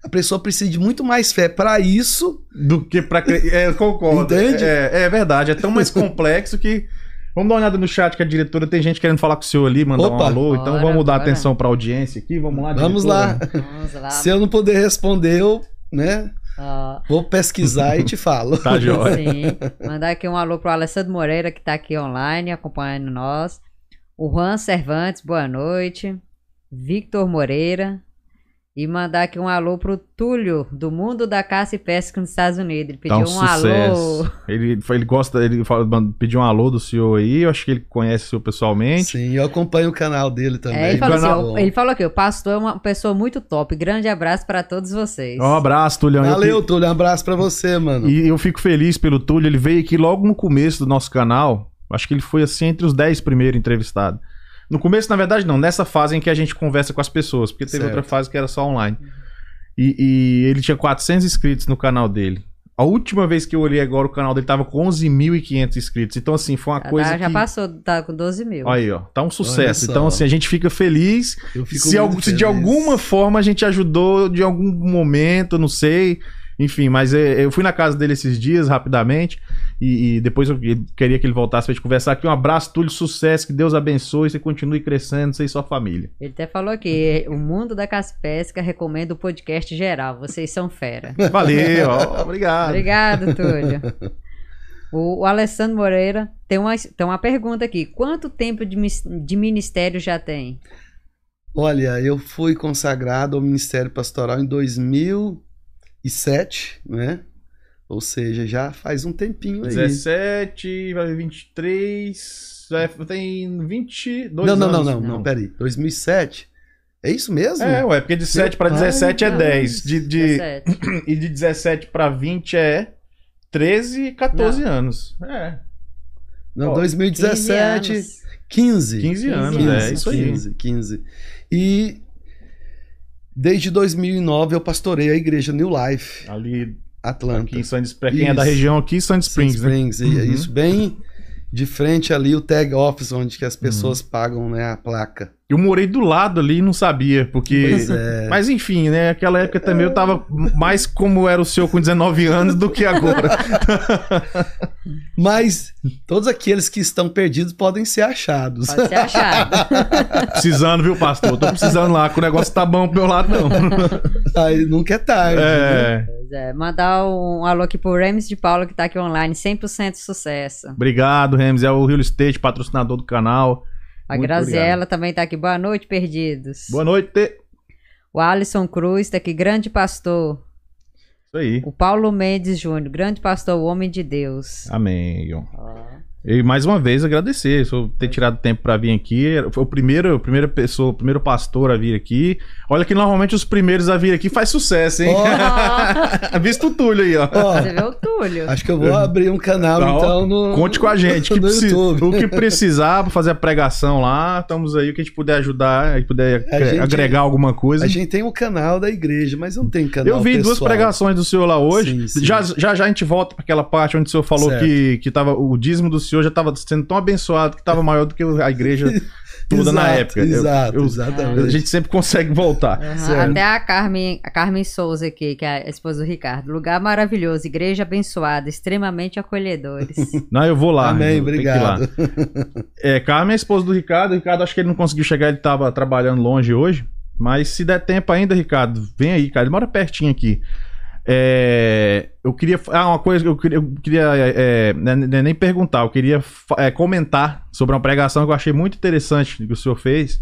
a pessoa precisa de muito mais fé para isso. Do que pra. cre- É, eu concordo. Entende? É, é verdade. É tão mais complexo que. Vamos dar uma olhada no chat que a diretora tem gente querendo falar com o senhor ali, mandar um Opa. alô. Então Bora, vamos dar bora. atenção pra audiência aqui. Vamos lá, Vamos lá. Vamos lá. Se eu não puder responder, eu, né, vou pesquisar e te falo. Tá jóia. Sim. Mandar aqui um alô pro Alessandro Moreira, que tá aqui online acompanhando nós. O Juan Cervantes, boa noite. Victor Moreira. E mandar aqui um alô pro Túlio, do Mundo da Caça e Pesca nos Estados Unidos. Ele Tá pediu um um alô. Ele, ele gosta, ele fala- pediu um alô do senhor aí. Eu acho que ele conhece o senhor pessoalmente. Sim, eu acompanho o canal dele também. É, ele, falou assim, Muito ó, bom. ele falou aqui, o pastor é uma pessoa muito top. Grande abraço para todos vocês. Um abraço. Eu Valeu, que- Túlio. Um abraço pra você, mano. E eu fico feliz pelo Túlio. Ele veio aqui logo no começo do nosso canal. Acho que ele foi assim entre os 10 primeiros entrevistados. No começo, na verdade, não. Nessa fase em que a gente conversa com as pessoas. Porque teve Certo. outra fase que era só online. E, e ele tinha 400 inscritos no canal dele. A última vez que eu olhei agora, o canal dele tava com 11.500 inscritos. Então, assim, foi uma Já, coisa já que... passou, tá com 12 mil. Aí, ó. Tá um sucesso. Então, assim, a gente fica feliz Eu fico se, algu- se de feliz. alguma forma a gente ajudou de algum momento, não sei. Enfim, mas é, eu fui na casa dele esses dias, rapidamente, e, e depois eu queria que ele voltasse pra gente conversar aqui. Um abraço, Túlio, sucesso, que Deus abençoe, você continue crescendo, você e sua família. Ele até falou aqui, o Mundo da Caça e Pesca recomenda o podcast geral. Vocês são fera. Valeu, ó, obrigado. Obrigado, Túlio. O, o Alessandro Moreira tem uma, tem uma pergunta aqui. Quanto tempo de, de ministério já tem? Olha, eu fui consagrado ao Ministério Pastoral em 2007, né? Ou seja, já faz um tempinho aí. 17, vai 23, vai- tem 22 Não, não, não, anos. não, não, peraí. 2007? É isso mesmo? É, ué, porque de 7 pra pai, 17 é Deus. 10. De, de, 17. E de 17 pra 20 é 13, 14 anos. É. Não, Ó, 2017, 15 anos. 15. 15 anos, 15 é isso aí. 15, 15. E desde 2009 eu pastorei a igreja New Life, Ali, Atlanta. aqui em Springs. Quem é da Isso. região aqui, Sandy Springs, Springs, né? Springs, e é Uhum. isso bem de frente ali o tag office onde que as Uhum. pessoas pagam né, a placa. Eu morei do lado ali e não sabia, porque... Pois é. Mas enfim, né? Aquela época também eu tava mais como era o seu com 19 anos do que agora. Mas todos aqueles que estão perdidos podem ser achados. Pode ser achado. precisando, viu, pastor? Tô precisando lá, que o negócio tá bom pro meu lado, não. Aí nunca é tarde. É. Pois é, mandar um alô aqui pro Remes de Paula, que tá aqui online. 100% sucesso. Obrigado, Rems. É o Real Estate, patrocinador do canal. A Muito Graziella também tá aqui. Boa noite, perdidos. Boa noite. O Alisson Cruz tá aqui. Grande pastor. Isso aí. O Paulo Mendes Júnior. Grande pastor, o homem de Deus. Amém. Igor. E mais uma vez agradecer por ter tirado tempo pra vir aqui. Foi o primeiro, a primeira pessoa, o primeiro pastor a vir aqui. Olha que normalmente os primeiros a vir aqui faz sucesso, hein? Ó, Visto o Túlio aí, ó. Ó, Você vê o Túlio. acho que eu vou abrir um canal Tá, então no. Conte com a gente. Que no precisa- YouTube. o que precisar pra fazer a pregação lá, estamos aí. O que a gente puder ajudar, aí puder A gente- agregar alguma coisa. A gente tem um canal da igreja, mas não tem canal Eu vi duas pessoal. pregações do senhor lá hoje. Sim, sim. Já, já já a gente volta para aquela parte onde o senhor falou Certo. que, que tava, o dízimo do senhor já estava sendo tão abençoado que estava maior do que a igreja toda na Exato, época. Eu- Exato, eu- exatamente. a gente sempre consegue voltar. Certo. Até a Carmen, a Carmen Souza aqui, que é a esposa do Ricardo. Lugar maravilhoso, igreja abençoada, extremamente acolhedores. Não, eu vou lá. Amém, eu obrigado. É, Carmen é a esposa do Ricardo. O Ricardo, acho que ele não conseguiu chegar, ele estava trabalhando longe hoje. Mas se der tempo ainda, Ricardo, vem aí, cara. Ele mora pertinho aqui. É, eu queria. Ah, uma coisa que eu queria. Eu queria é, né, né, nem perguntar, eu queria é, comentar sobre uma pregação que eu achei muito interessante que o senhor fez.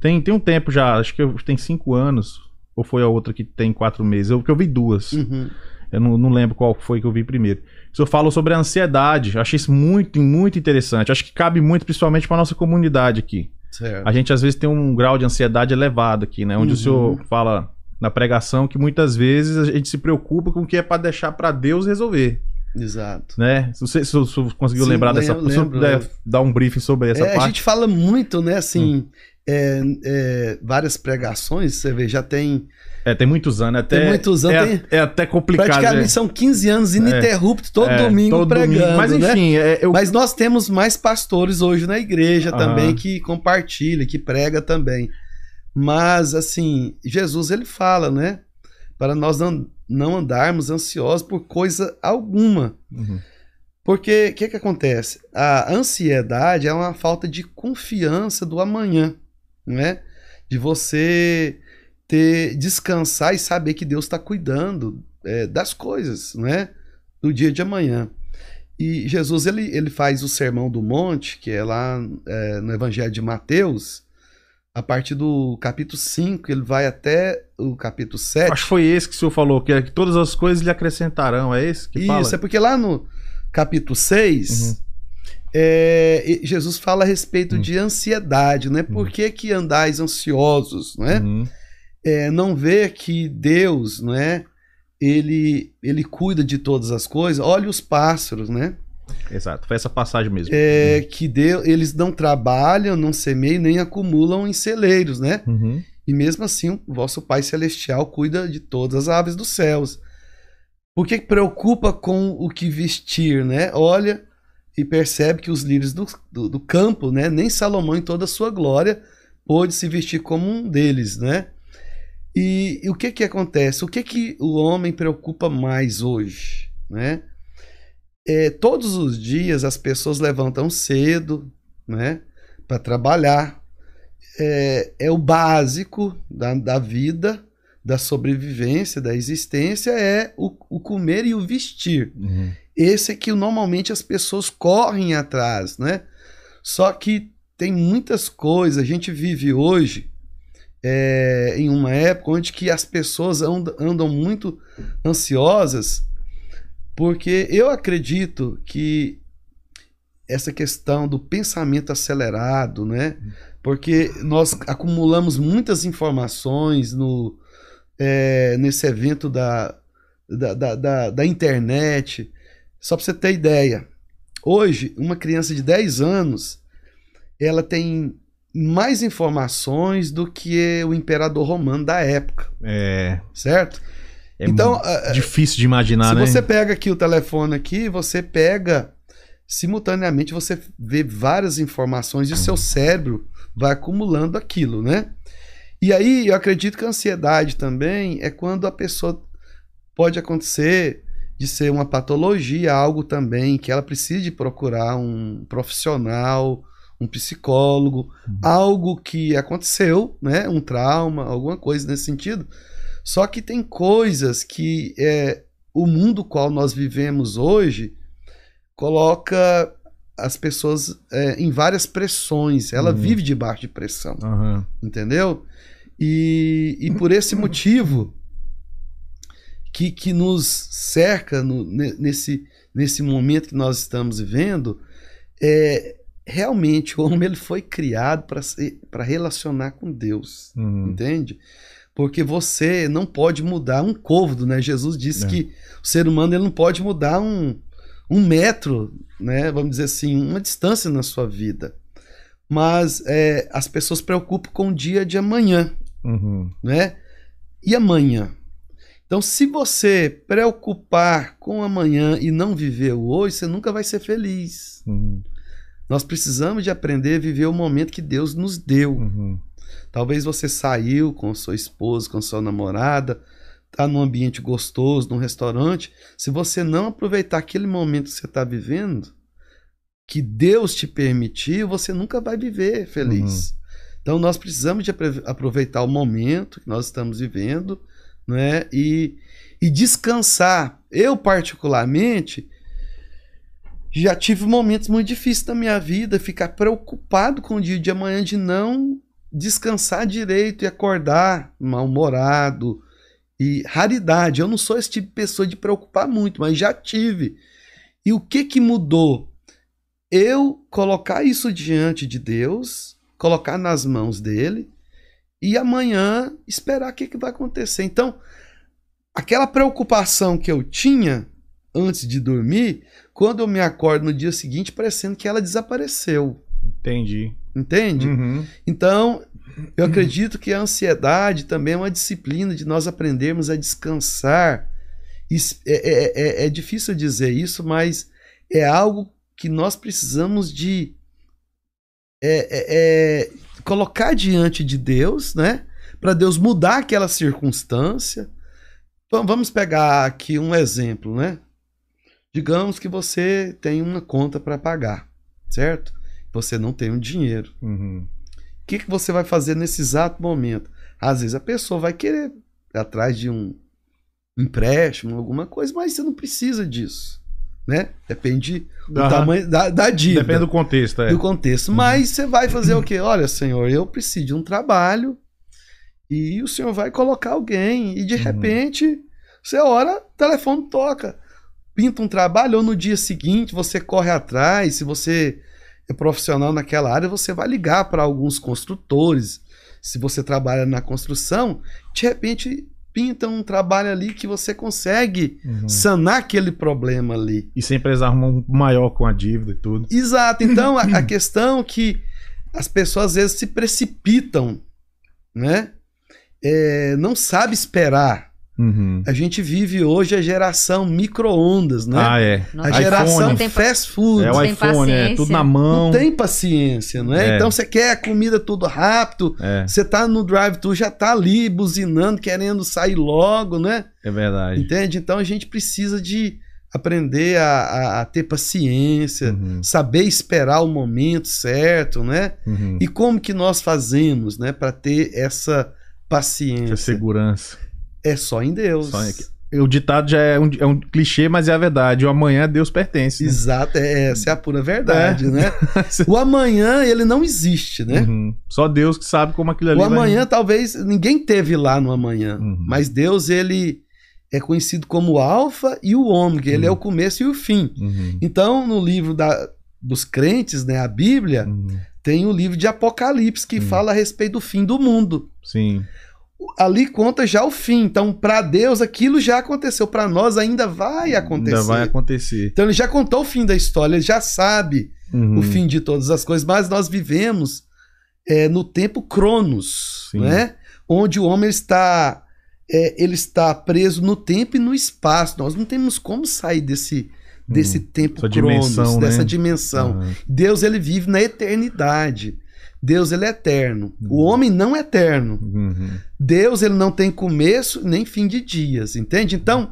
Tem, tem um tempo já, acho que tem cinco anos. Ou foi a outra que tem quatro meses? Eu, porque eu vi duas. Uhum. Eu não, não lembro qual foi que eu vi primeiro. O senhor falou sobre a ansiedade. Eu achei isso muito, muito interessante. Acho que cabe muito, principalmente para nossa comunidade aqui. Certo. A gente às vezes tem um grau de ansiedade elevado aqui, né? Onde Uhum. o senhor fala na pregação que muitas vezes a gente se preocupa com o que é para deixar para Deus resolver, Exato. né? Se você, se senhor conseguiu Sim, lembrar dessa, lembro, se puder dar um briefing sobre essa É, a parte. gente fala muito, né, assim, Hum. é, é, várias pregações, você vê, já tem, É, tem muitos anos, é até Tem muitos anos, é, tem- é até complicado. praticamente é. são 15 anos ininterruptos, todo É, domingo todo pregando, domingo. Mas né? enfim, é, eu Mas nós temos mais pastores hoje na igreja Aham. também que compartilha, que prega também. Mas, assim, Jesus ele fala, né? Para nós não, não andarmos ansiosos por coisa alguma. Uhum. Porque o que, que acontece? A ansiedade é uma falta de confiança do amanhã, né? De você ter descansar e saber que Deus está cuidando é, das coisas, né? Do dia de amanhã. E Jesus ele, ele faz o sermão do monte, que é lá é, no Evangelho de Mateus, a partir do capítulo 5, ele vai até o capítulo 7. Acho que foi esse que o senhor falou, que, é que todas as coisas lhe acrescentarão. É esse que Isso, fala? é porque lá no capítulo 6, Uhum. é, Jesus fala a respeito Uhum. de ansiedade, né? Por que, que andais ansiosos, né? Uhum. É, não vê que Deus, né? Ele, ele cuida de todas as coisas. Olha os pássaros, né? Exato, foi essa passagem mesmo. É, que Deus, eles não trabalham, não semeiam, nem acumulam em celeiros, né? Uhum. E mesmo assim, o vosso Pai Celestial cuida de todas as aves dos céus. Por que preocupa com o que vestir, né? Olha e percebe que os lírios do, do, do campo, né? Nem Salomão, em toda a sua glória, pôde se vestir como um deles, né? E, e o que que acontece? O que que o homem preocupa mais hoje, né? É, todos os dias as pessoas levantam cedo, né? Para trabalhar, é, é o básico da, da vida, da sobrevivência, da existência, é o, o comer e o vestir. Uhum. Esse é que normalmente as pessoas correm atrás, né? Só que tem muitas coisas, a gente vive hoje é, em uma época onde que as pessoas andam, andam muito ansiosas, porque eu acredito que essa questão do pensamento acelerado, né? Porque nós acumulamos muitas informações no, é, nesse evento da, da, da, da, da internet. Só para você ter ideia, hoje, uma criança de 10 anos, ela tem mais informações do que o imperador romano da época, É, certo? É então, difícil de imaginar, se né? você pega aqui o telefone aqui, você pega simultaneamente você vê várias informações e o seu cérebro vai acumulando aquilo, né? E aí eu acredito que a ansiedade também é quando a pessoa pode acontecer de ser uma patologia, algo também que ela precise procurar um profissional, um psicólogo, Uhum. algo que aconteceu, né? Um trauma, alguma coisa nesse sentido. Só que tem coisas que é, o mundo qual nós vivemos hoje coloca as pessoas é, em várias pressões. Ela Uhum. vive debaixo de pressão, Aham. entendeu? E, e por esse motivo que, que nos cerca no- ne- nesse, nesse momento que nós estamos vivendo, é, realmente o homem ele foi criado para relacionar com Deus. Uhum. Entende? Porque você não pode mudar um côvado, né? Jesus disse É. que o ser humano ele não pode mudar um, um metro, né? Vamos dizer assim, uma distância na sua vida. Mas é, as pessoas se preocupam com o dia de amanhã, Uhum. né? E amanhã? Então, se você preocupar com amanhã e não viver o hoje, você nunca vai ser feliz. Uhum. Nós precisamos de aprender a viver o momento que Deus nos deu. Uhum. Talvez você saiu com sua esposa, com sua namorada, tá num ambiente gostoso, num restaurante. Se você não aproveitar aquele momento que você está vivendo, que Deus te permitiu, você nunca vai viver feliz. Então nós precisamos de aproveitar o momento que nós estamos vivendo, né? E, e descansar. Eu, particularmente, já tive momentos muito difíceis na minha vida, ficar preocupado com o dia de amanhã, de não descansar direito e acordar mal-humorado. E raridade, eu não sou esse tipo de pessoa de preocupar muito, mas já tive. E o que que mudou? Eu colocar isso diante de Deus, colocar nas mãos dele e amanhã esperar o que, que vai acontecer. Então, aquela preocupação que eu tinha antes de dormir, quando eu me acordo no dia seguinte, parecendo que ela desapareceu. Entendi. Entende? Uhum. Então, eu acredito que a ansiedade também é uma disciplina de nós aprendermos a descansar. É, é- é- é difícil dizer isso, mas é algo que nós precisamos de é- é- é, colocar diante de Deus, né? Para Deus mudar aquela circunstância. Então, vamos pegar aqui um exemplo, né? Digamos que você tem uma conta para pagar, certo? Você não tem o dinheiro. Uhum. O que, que você vai fazer nesse exato momento? Às vezes a pessoa vai querer ir atrás de um empréstimo, alguma coisa, mas você não precisa disso. Né? Depende do Aham. tamanho da, da dívida. Depende do contexto, é. do contexto. Mas você vai fazer o quê? Olha, senhor, eu preciso de um trabalho e o senhor vai colocar alguém e de Uhum. repente você ora, o telefone toca. Pinta um trabalho ou no dia seguinte você corre atrás, se você é profissional naquela área, você vai ligar para alguns construtores. Se você trabalha na construção, de repente pinta um trabalho ali que você consegue Uhum. sanar aquele problema ali. E sem precisar arrumar um maior com a dívida e tudo. Exato. Então, a, a questão é que as pessoas às vezes se precipitam, né? É, não sabe esperar. Uhum. A gente vive hoje a geração micro-ondas, né? Ah, é. Nossa, a iPhone. geração fast food. É o iPhone, é tudo na mão. Não tem paciência, não é? Então você quer a comida tudo rápido, É, você tá no drive-thru, já tá ali buzinando, querendo sair logo, né? é verdade. Entende? Então a gente precisa de aprender a, a- a ter paciência, Uhum. saber esperar o momento certo, né? Uhum. E como que nós fazemos, né, para ter essa Essa paciência? segurança. É só em Deus. Só em- O ditado já é um, é um clichê, mas é a verdade. O amanhã Deus pertence. né? Exato, é, essa é a pura verdade, É. né? O amanhã, ele não existe, né? Uhum. Só Deus que sabe como aquilo ali O vai- amanhã, talvez, ninguém teve lá no amanhã. Uhum. Mas Deus, ele é conhecido como o alfa e o ômega. Ele é Uhum. o começo e o fim. Uhum. Então, no livro da, dos crentes, né, a Bíblia, Uhum. tem o livro de Apocalipse, que Uhum. fala a respeito do fim do mundo. Sim. Ali conta já o fim. Então, para Deus, aquilo já aconteceu. Para nós, ainda vai acontecer. Ainda vai acontecer. Então, ele já contou o fim da história, ele já sabe Uhum. o fim de todas as coisas. Mas nós vivemos é, no tempo Cronos, Sim. né? onde o homem está, é, ele está preso no tempo e no espaço. Nós não temos como sair desse, desse tempo Essa Cronos, dimensão, dessa né? dimensão. Aham. Deus, ele vive na eternidade. Deus, ele é eterno. O Uhum. homem não é eterno. Uhum. Deus ele não tem começo nem fim de dias, entende? Então,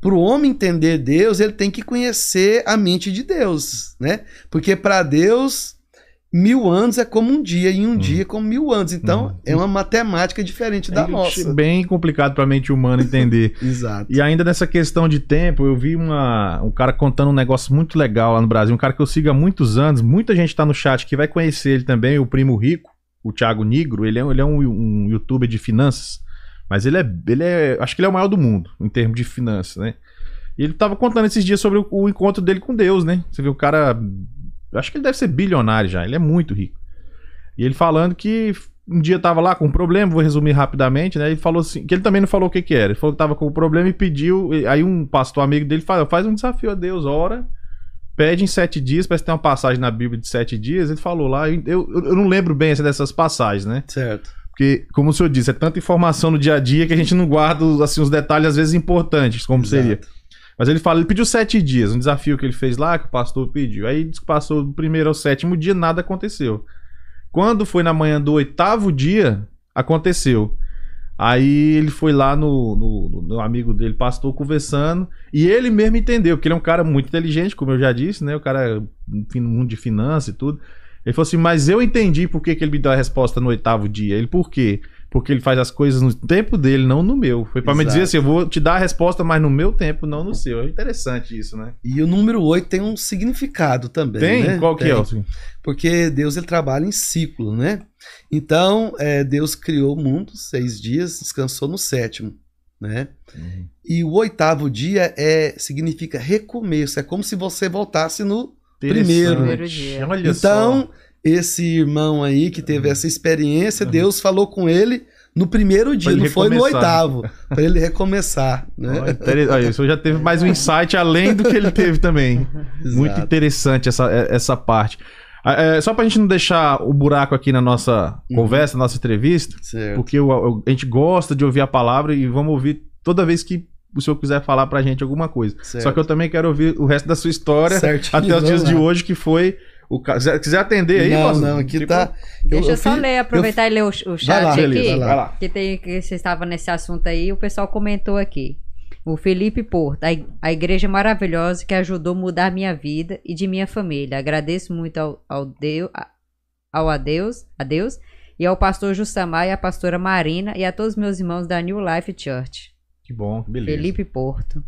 para o homem entender Deus, ele tem que conhecer a mente de Deus, né? Porque para Deus mil anos é como um dia e um Uhum. dia é como mil anos. Então, Uhum. é uma matemática diferente da É nossa. bem complicado para a mente humana entender. Exato. E ainda nessa questão de tempo, eu vi uma, um cara contando um negócio muito legal lá no Brasil. Um cara que eu sigo há muitos anos. Muita gente tá no chat que vai conhecer ele também, o Primo Rico, o Thiago Nigro. Ele é, ele é um, um youtuber de finanças. Mas ele é, ele é. Acho que ele é o maior do mundo, em termos de finanças, né? E ele tava contando esses dias sobre o, o encontro dele com Deus, né? Você vê o cara. Acho que ele deve ser bilionário já, ele é muito rico. E ele falando que um dia tava lá com um problema, vou resumir rapidamente, né? Ele falou assim, que ele também não falou o que que era. Ele falou que tava com um problema e pediu. Aí um pastor amigo dele falou: faz um desafio a Deus, ora, pede em sete dias, parece que tem uma passagem na Bíblia de sete dias. Ele falou lá, eu, eu, eu não lembro bem essa dessas passagens, né? Certo. Porque, como o senhor disse, é tanta informação no dia a dia que a gente não guarda assim, os detalhes, às vezes, importantes, como Exato. seria. Mas ele fala, ele pediu sete dias, um desafio que ele fez lá, que o pastor pediu. Aí disse que passou do primeiro ao sétimo dia, nada aconteceu. Quando foi na manhã do oitavo dia, aconteceu. Aí ele foi lá no, no, no amigo dele, pastor, conversando, e ele mesmo entendeu, porque ele é um cara muito inteligente, como eu já disse, né? O cara, no mundo de finanças e tudo. Ele falou assim, mas eu entendi por que, que ele me deu a resposta no oitavo dia. Ele, por quê? Porque ele faz as coisas no tempo dele, não no meu. Foi pra me dizer assim, eu vou te dar a resposta, mas no meu tempo, não no seu. É interessante isso, né? E o número 8 tem um significado também. Tem? né? Qual que Tem. é? Assim? Porque Deus ele trabalha em ciclo, né? Então, é, Deus criou o mundo seis dias, descansou no sétimo, né? E o oitavo dia é significa recomeço, é como se você voltasse no Primeiro. Primeiro dia. Olha Então, esse irmão aí que teve essa experiência, Deus falou com ele no primeiro dia, não foi no recomeçar. oitavo, para ele recomeçar, né? inter- olha, isso já teve mais um insight além do que ele teve também. Muito interessante essa, essa parte. Ah, é, só pra gente não deixar o buraco aqui na nossa Uhum. conversa, na nossa entrevista, Certo. porque o- o- a gente gosta de ouvir a palavra e vamos ouvir toda vez que o senhor quiser falar pra gente alguma coisa. certo. Só que eu também quero ouvir o resto da sua história Certinho, até os dias de hoje, que foi. O, ca- se quiser atender aí, não, não, aqui Tipo, tá. Deixa eu, só fi- ler, aproveitar e ler o, o chat lá, aqui. beleza, vai lá. vai lá. Que, tem, que você estava nesse assunto aí, o pessoal comentou aqui. O Felipe Porto, a, ig- a igreja maravilhosa que ajudou a mudar minha vida e de minha família. Agradeço muito ao, ao, Deus, ao a Deus, a Deus e ao pastor Justamar e à pastora Marina e a todos os meus irmãos da New Life Church. Que bom, beleza. Felipe Porto.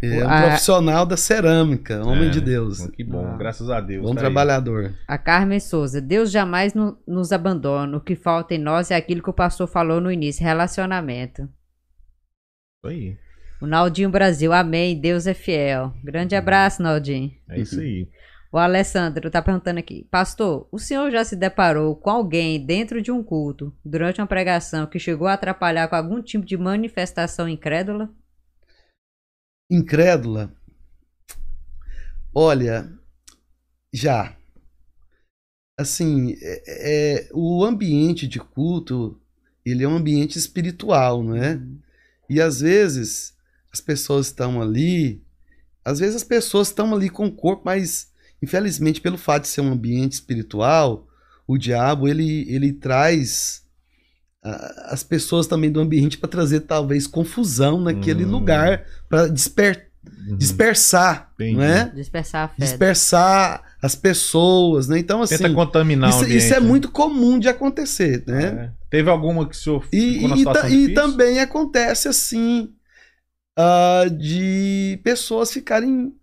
É um A- profissional da cerâmica, homem É, de Deus. Que bom, Ah. graças a Deus. Bom tá aí. trabalhador. A Carmen Souza, Deus jamais no- nos abandona. O que falta em nós é aquilo que o pastor falou no início, relacionamento. Isso aí. O Naldinho Brasil, amém, Deus é fiel. Grande abraço, Naldinho. É isso aí. O Alessandro tá perguntando aqui, pastor, o senhor já se deparou com alguém dentro de um culto, durante uma pregação, que chegou a atrapalhar com algum tipo de manifestação incrédula? Incrédula. Olha, já. Assim, é, é- o ambiente de culto, ele é um ambiente espiritual, não é? E às vezes as pessoas estão ali, às vezes as pessoas estão ali com o corpo, mas infelizmente pelo fato de ser um ambiente espiritual, o diabo ele, ele traz as pessoas também do ambiente para trazer talvez confusão naquele Hum. lugar, para disper, Uhum. dispersar, Entendi. não é? Dispersar a fé. Dispersar as pessoas, né? Então assim, Tenta contaminar o isso, ambiente. isso é né? muito comum de acontecer, né? É. Teve alguma que o senhor E, e, ta- e também acontece assim ah, de pessoas ficarem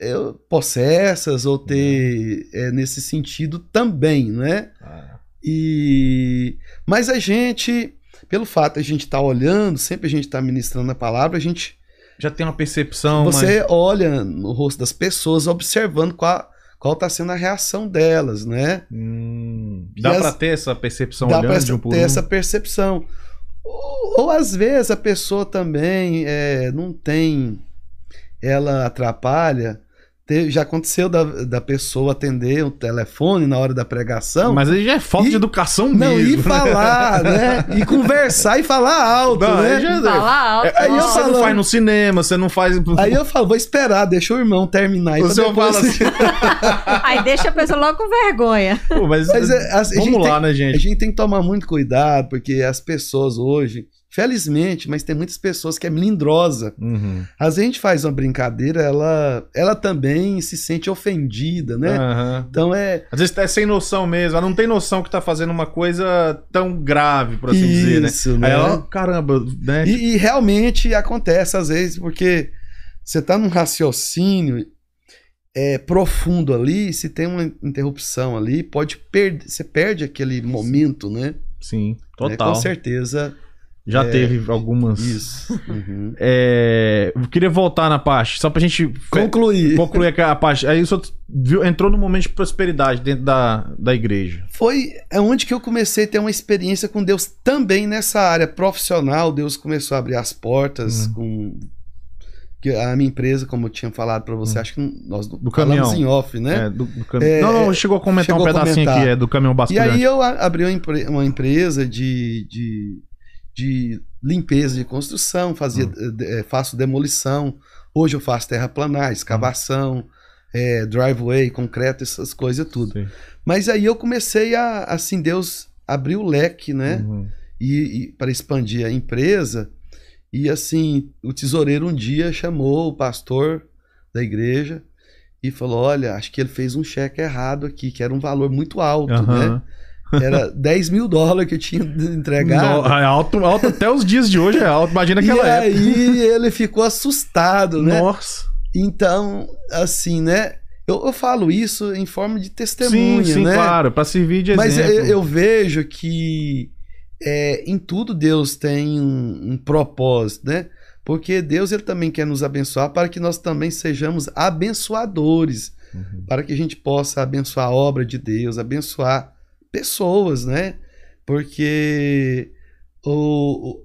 é, possessas ou ter é, nesse sentido também, né? Ah, E mas a gente, pelo fato de a gente estar olhando, sempre a gente está ministrando a palavra, a gente já tem uma percepção, você olha no rosto das pessoas, observando qual qual está sendo a reação delas, né? mas... Hum, dá pra ter essa percepção Dá olhando para de um por ter um? essa percepção. Ou, ou às vezes a pessoa também é, não tem, ela atrapalha. Te- já aconteceu da, da pessoa atender o telefone na hora da pregação. Mas aí já é falta E- de educação não, mesmo. e falar, né? E conversar e falar alto, Não, né? já- Falar alto. Aí eu você não faz no cinema, você não faz... Aí eu falo, vou esperar, deixa o irmão terminar. aí O pra senhor depois- fala assim... Aí deixa a pessoa logo com vergonha. Pô, mas, Mas é, a- a gente vamos lá, tem- né, A gente? gente tem que tomar muito cuidado, porque as pessoas hoje, felizmente, mas tem muitas pessoas que é melindrosa. Uhum. Às vezes a gente faz uma brincadeira, ela, ela também se sente ofendida, né? Aham. Então é. Às vezes é sem noção mesmo, ela não tem noção que tá fazendo uma coisa tão grave, por assim dizer, né? isso, Aí né? ela, caramba, né? E, e realmente acontece às vezes, porque você tá num raciocínio é, profundo ali, se tem uma interrupção ali, pode perder, você perde aquele momento, né? Sim, É, total. com certeza. Já É, teve algumas. Isso. Uhum. É, eu queria voltar na parte, só pra gente Concluir. concluir a parte. Aí o senhor viu, entrou num momento de prosperidade dentro da, da igreja. Foi é onde que eu comecei a ter uma experiência com Deus também nessa área profissional. Deus começou a abrir as portas Uhum. com que a minha empresa, como eu tinha falado pra você, acho que nós do caminhão. falamos em off, né? É, do, do cam- É, não, não, chegou a comentar chegou um pedacinho comentar. aqui, é do caminhão E basculante. aí eu abri uma empresa de, de, de limpeza de construção, fazia, Hum. eh, faço demolição. Hoje eu faço terraplanagem, escavação, eh, driveway, concreto, essas coisas tudo. Sim. Mas aí eu comecei a, assim, Deus abriu o leque, né? Uhum. e, e para expandir a empresa. E assim, o tesoureiro um dia chamou o pastor da igreja e falou: Olha, acho que ele fez um cheque errado aqui, que era um valor muito alto, né? Era 10 mil dólares que eu tinha entregado. No- é alto, alto até os dias de hoje é alto. Imagina E aquela época. aí ele ficou assustado, né? Nossa. Então, assim, né? Eu, eu falo isso em forma de testemunha, sim, sim, né? claro. Pra servir de Mas exemplo. eu, eu vejo que é, em tudo Deus tem um, um propósito, né? Porque Deus ele também quer nos abençoar para que nós também sejamos abençoadores, Uhum. para que a gente possa abençoar a obra de Deus, abençoar pessoas, né? Porque o,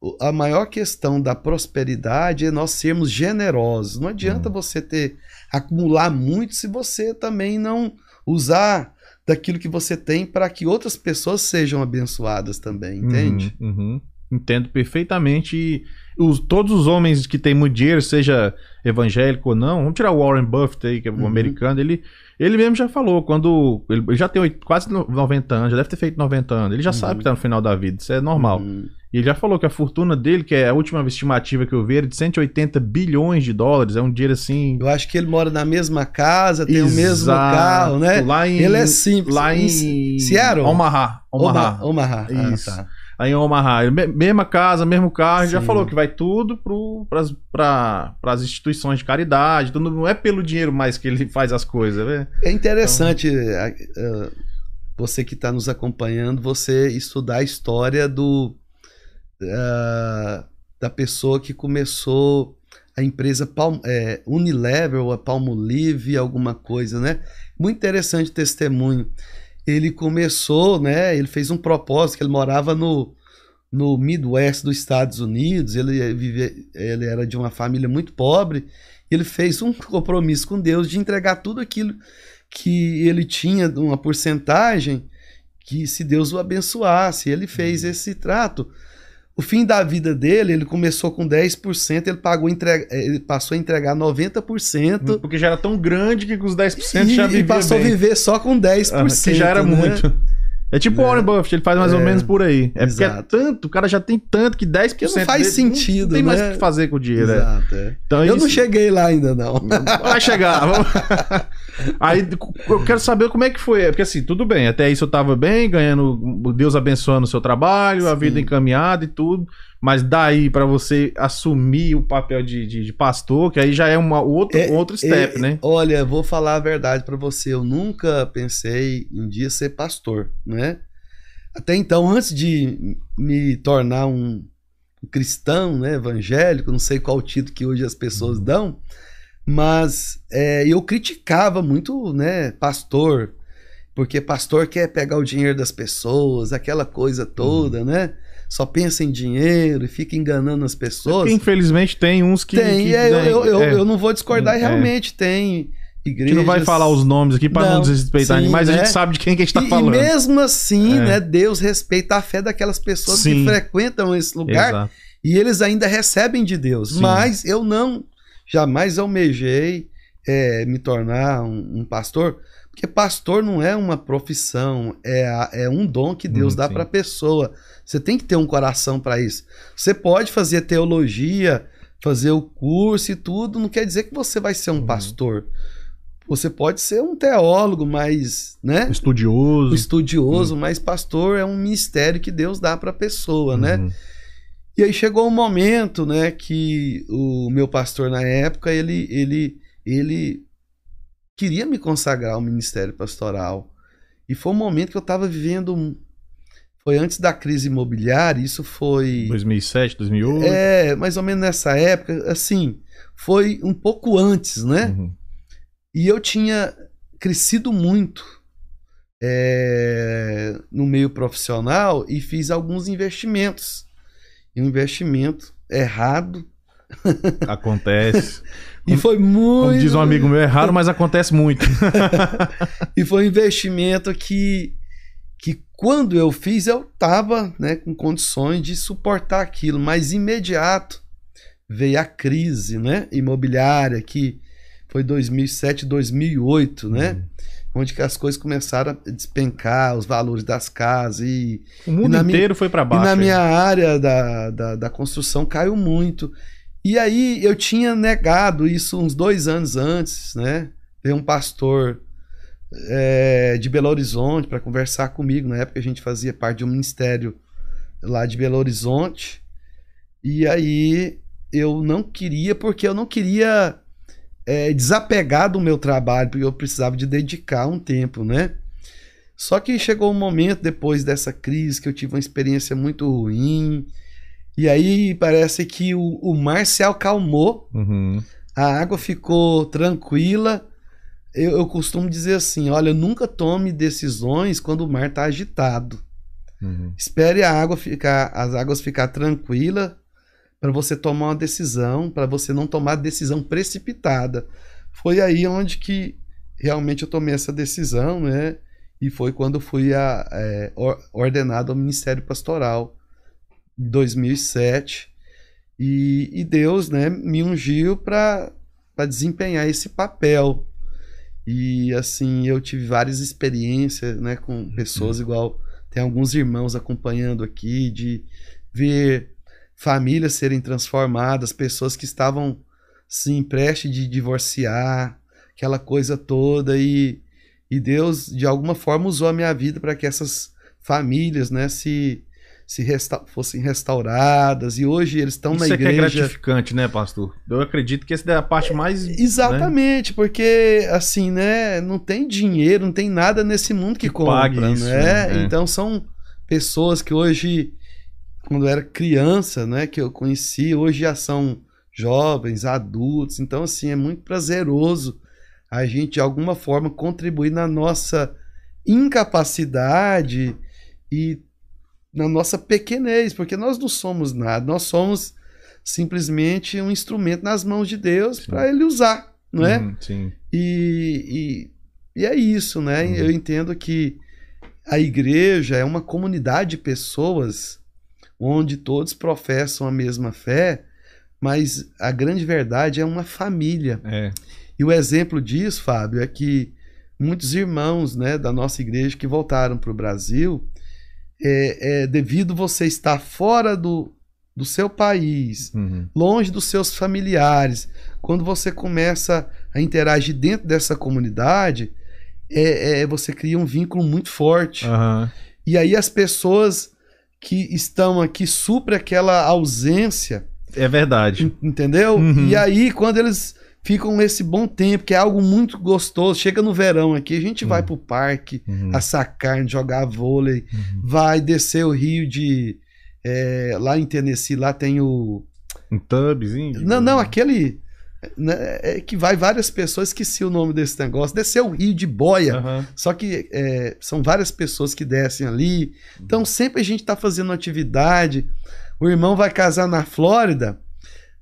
o- a maior questão da prosperidade é nós sermos generosos. Não adianta Uhum. você ter acumular muito se você também não usar daquilo que você tem para que outras pessoas sejam abençoadas também, entende? Uhum, uhum. Entendo perfeitamente. Os- todos os homens que têm muito dinheiro, seja evangélico ou não, vamos tirar o Warren Buffett aí, que é o Uhum. americano, ele, ele mesmo já falou, quando. Ele já tem quase no- 90 anos, já deve ter feito 90 anos, ele já Uhum. sabe que tá no final da vida, isso é normal. Uhum. E ele já falou que a fortuna dele, que é a última estimativa que eu vi, era de 180 bilhões de dólares, é um dinheiro assim. Eu acho que ele mora na mesma casa, tem o mesmo Exato. carro, né? Lá em, Ele é simples. Lá em, Seattle? Omaha. Omaha. Omaha. Omaha. Ah, Isso. tá. Aí em Omaha, mesma casa, mesmo carro, já falou que vai tudo para as instituições de caridade, tudo, não é pelo dinheiro mais que ele faz as coisas, né? É interessante a- você que está nos acompanhando, você estudar a história do ah, da pessoa que começou a empresa Palm, é, Unilever ou a Palmolive, alguma coisa, né? Muito interessante o testemunho. Ele começou, né? Ele fez um propósito que ele morava no no Midwest dos Estados Unidos. Ele vive, ele era de uma família muito pobre. Ele fez um compromisso com Deus de entregar tudo aquilo que ele tinha, uma porcentagem, que se Deus o abençoasse. Ele fez esse trato. O fim da vida dele, ele começou com 10%, ele, pagou entrega, ele passou a entregar 90%. Porque já era tão grande que com os 10% E, já e vivia passou bem. a viver só com 10%. Ah, que já era né? muito. É tipo o Warren Buffett, ele faz mais ou É, menos por aí. É porque é exato. tanto, o cara já tem tanto que 10% Porque não faz dele sentido, não tem mais né? o que fazer com o dinheiro. é. Exato, é. Então, Eu não isso- cheguei lá ainda, não. Vai chegar. vamos- Aí eu quero saber como é que foi. Porque assim, tudo bem, até isso eu tava bem, ganhando, Deus abençoando o seu trabalho, a Sim. vida encaminhada e tudo. Mas daí pra você assumir o papel de, de, de pastor, que aí já é uma, outro, É, outro step, É, né? Olha, vou falar a verdade pra você. Eu nunca pensei um dia ser pastor, né? Até então, antes de me tornar um cristão, né, evangélico, não sei qual título que hoje as pessoas Uhum. dão, mas é, eu criticava muito, né, pastor, porque pastor quer pegar o dinheiro das pessoas, aquela coisa toda, Uhum. né? Só pensa em dinheiro e fica enganando as pessoas. Porque, infelizmente tem uns que. Tem, que, é, eu, né, eu, eu, é. eu não vou discordar, É. realmente tem A igrejas... gente não vai falar os nomes aqui pra não, Não, desrespeitar sim, mas a né? gente sabe de quem que a gente tá e, e falando. mesmo assim, É. né, Deus respeita a fé daquelas pessoas Sim. que frequentam esse lugar Exato. e eles ainda recebem de Deus. Sim. Mas eu não, jamais almejei é, me tornar um, um pastor, porque pastor não é uma profissão, é, a- é um dom que Deus Hum, dá para a pessoa. Você tem que ter um coração para isso. Você pode fazer teologia, fazer o curso e tudo, não quer dizer que você vai ser um Uhum. pastor. Você pode ser um teólogo, mas, né? Estudioso. estudioso, mas pastor é um ministério que Deus dá para a pessoa, né? Uhum. E aí chegou um momento, né, que o meu pastor na época, ele ele ele queria me consagrar ao ministério pastoral. E foi um momento que eu estava vivendo foi antes da crise imobiliária, isso foi 2007, 2008. é, mais ou menos nessa época, assim, foi um pouco antes, né? Uhum. E eu tinha crescido muito é, no meio profissional e fiz alguns investimentos. E um investimento errado. Acontece. E foi muito. Como diz um amigo meu, é raro, mas acontece muito. E foi um investimento que, que quando eu fiz, eu estava né, com condições de suportar aquilo, mas imediato veio a crise né, imobiliária, que foi 2007, 2008, né? Uhum. Onde que as coisas começaram a despencar, os valores das casas e O mundo E na minha- inteiro foi pra E baixo. na aí. minha área da, da, da construção caiu muito. E aí eu tinha negado isso uns dois anos antes, né? Veio um pastor é, de Belo Horizonte para conversar comigo. Na época a gente fazia parte de um ministério lá de Belo Horizonte. E aí eu não queria, porque eu não queria é, desapegar do meu trabalho, porque eu precisava de dedicar um tempo, né? Só que chegou um momento depois dessa crise que eu tive uma experiência muito ruim. E aí parece que o, o mar se acalmou, Uhum. a água ficou tranquila. Eu, eu costumo dizer assim: olha, nunca tome decisões quando o mar está agitado. Uhum. Espere a água ficar, as águas ficar tranquila para você tomar uma decisão, para você não tomar decisão precipitada. Foi aí onde que realmente eu tomei essa decisão, né? E foi quando fui a, é, or- ordenado ao Ministério Pastoral 2007. E, e Deus, né, me ungiu para desempenhar esse papel. E assim, eu tive várias experiências, né, com pessoas igual tem alguns irmãos acompanhando aqui de ver famílias serem transformadas, pessoas que estavam sim prestes de divorciar, aquela coisa toda e, e Deus de alguma forma usou a minha vida para que essas famílias, né, se se resta fossem restauradas e hoje eles estão na Isso é é igreja gratificante, né, pastor? Eu acredito que essa é a parte mais. Exatamente, porque assim, né, não tem dinheiro, não tem nada nesse mundo que, Que compra, pague isso, né? né? É. Então são pessoas que hoje, quando eu era criança, né, que eu conheci, hoje já são jovens, adultos. Então assim, é muito prazeroso a gente de alguma forma contribuir na nossa incapacidade e na nossa pequenez, porque nós não somos nada, nós somos simplesmente um instrumento nas mãos de Deus para ele usar, não é? Uhum, sim. E, e, e é isso, né? Uhum. Eu entendo que a igreja é uma comunidade de pessoas onde todos professam a mesma fé, mas a grande verdade é uma família. É. E o exemplo disso, Fábio, é que muitos irmãos né, da nossa igreja que voltaram para o Brasil, é, é, devido você estar fora do, do seu país, Uhum. longe dos seus familiares, quando você começa a interagir dentro dessa comunidade, é, é, você cria um vínculo muito forte. Aham. E aí as pessoas que estão aqui suprem aquela ausência É verdade. En- Entendeu? Uhum. E aí, quando eles ficam nesse bom tempo, que é algo muito gostoso, chega no verão aqui, a gente vai Uhum. pro parque Uhum. assar carne, jogar vôlei, Uhum. vai descer o rio de. é, lá em Tennessee, lá tem o. Um tubzinho? Não, não, aquele. né, é que vai várias pessoas, esqueci o nome desse negócio. Descer o rio de boia. Aham. Só que é, são várias pessoas que descem ali. Então sempre a gente está fazendo atividade. O irmão vai casar na Flórida.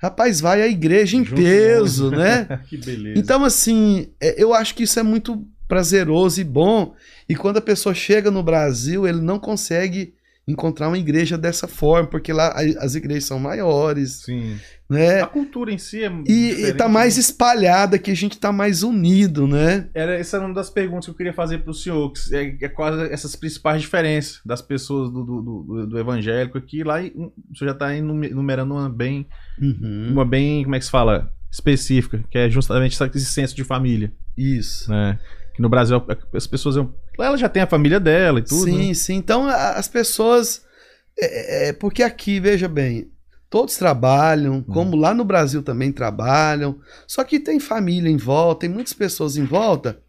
Rapaz, vai à igreja em Junto peso, né? que beleza. Então, assim, é, eu acho que isso é muito prazeroso e bom. E quando a pessoa chega no Brasil, ele não consegue encontrar uma igreja dessa forma, porque lá as igrejas são maiores, Sim. né? A cultura em si é. E, e tá mais né? espalhada, que a gente tá mais unido, né? Era, essa era uma das perguntas que eu queria fazer pro senhor. Que é, é quais essas principais diferenças das pessoas do, do, do- do evangélico aqui. Lá e, um, o senhor já tá enumerando uma bem. Uhum, Uma bem. Como é que se fala? Específica, que é justamente esse senso de família. Isso. Né? Que no Brasil as pessoas. Ela já tem a família dela e tudo. sim, né? sim. Então as pessoas. É, é, porque aqui, veja bem, todos trabalham, Hum. como lá no Brasil também trabalham. Só que tem família em volta, tem muitas pessoas em volta,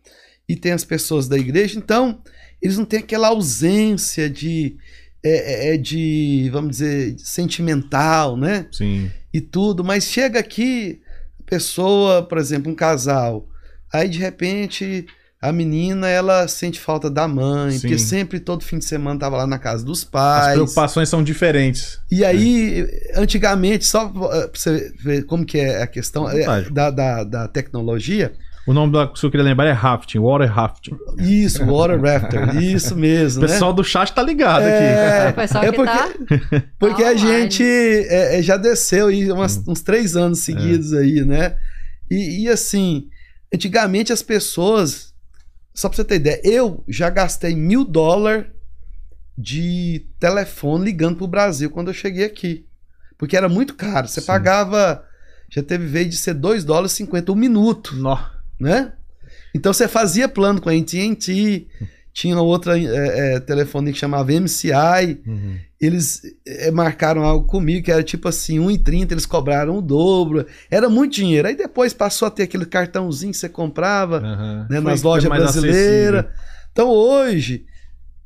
e tem as pessoas da igreja, então eles não têm aquela ausência de. é, é, é de, vamos dizer, sentimental, né? Sim. e tudo, mas chega aqui, a pessoa, por exemplo, um casal, aí de repente a menina ela sente falta da mãe, Sim. porque sempre todo fim de semana tava lá na casa dos As pais. preocupações são diferentes. E aí, antigamente, só eh, pra você ver como que é a questão eh, da, da, da tecnologia, O nome da que eu queria lembrar é rafting, water rafting. isso, water rafter, isso O mesmo, né? pessoal do chat tá ligado É, O pessoal é que porque, tá. Porque a gente é, é, já desceu aí umas- Hum. uns três anos seguidos aí, né? E, e, assim, antigamente as pessoas, só pra você ter ideia, eu já gastei mil dólares de telefone ligando pro Brasil quando eu cheguei aqui. Porque era muito caro. Você Sim. pagava já teve vez de ser 2 dólares e 50 um minuto, Nó. né? Então você fazia plano com a AT&T, tinha outra é, é, telefone que chamava MCI, Uhum. eles é, marcaram algo comigo que era tipo assim, 1,30, eles cobraram o dobro, era muito dinheiro. Aí depois passou a ter aquele cartãozinho que você comprava, Aham. né, nas lojas brasileiras. Então hoje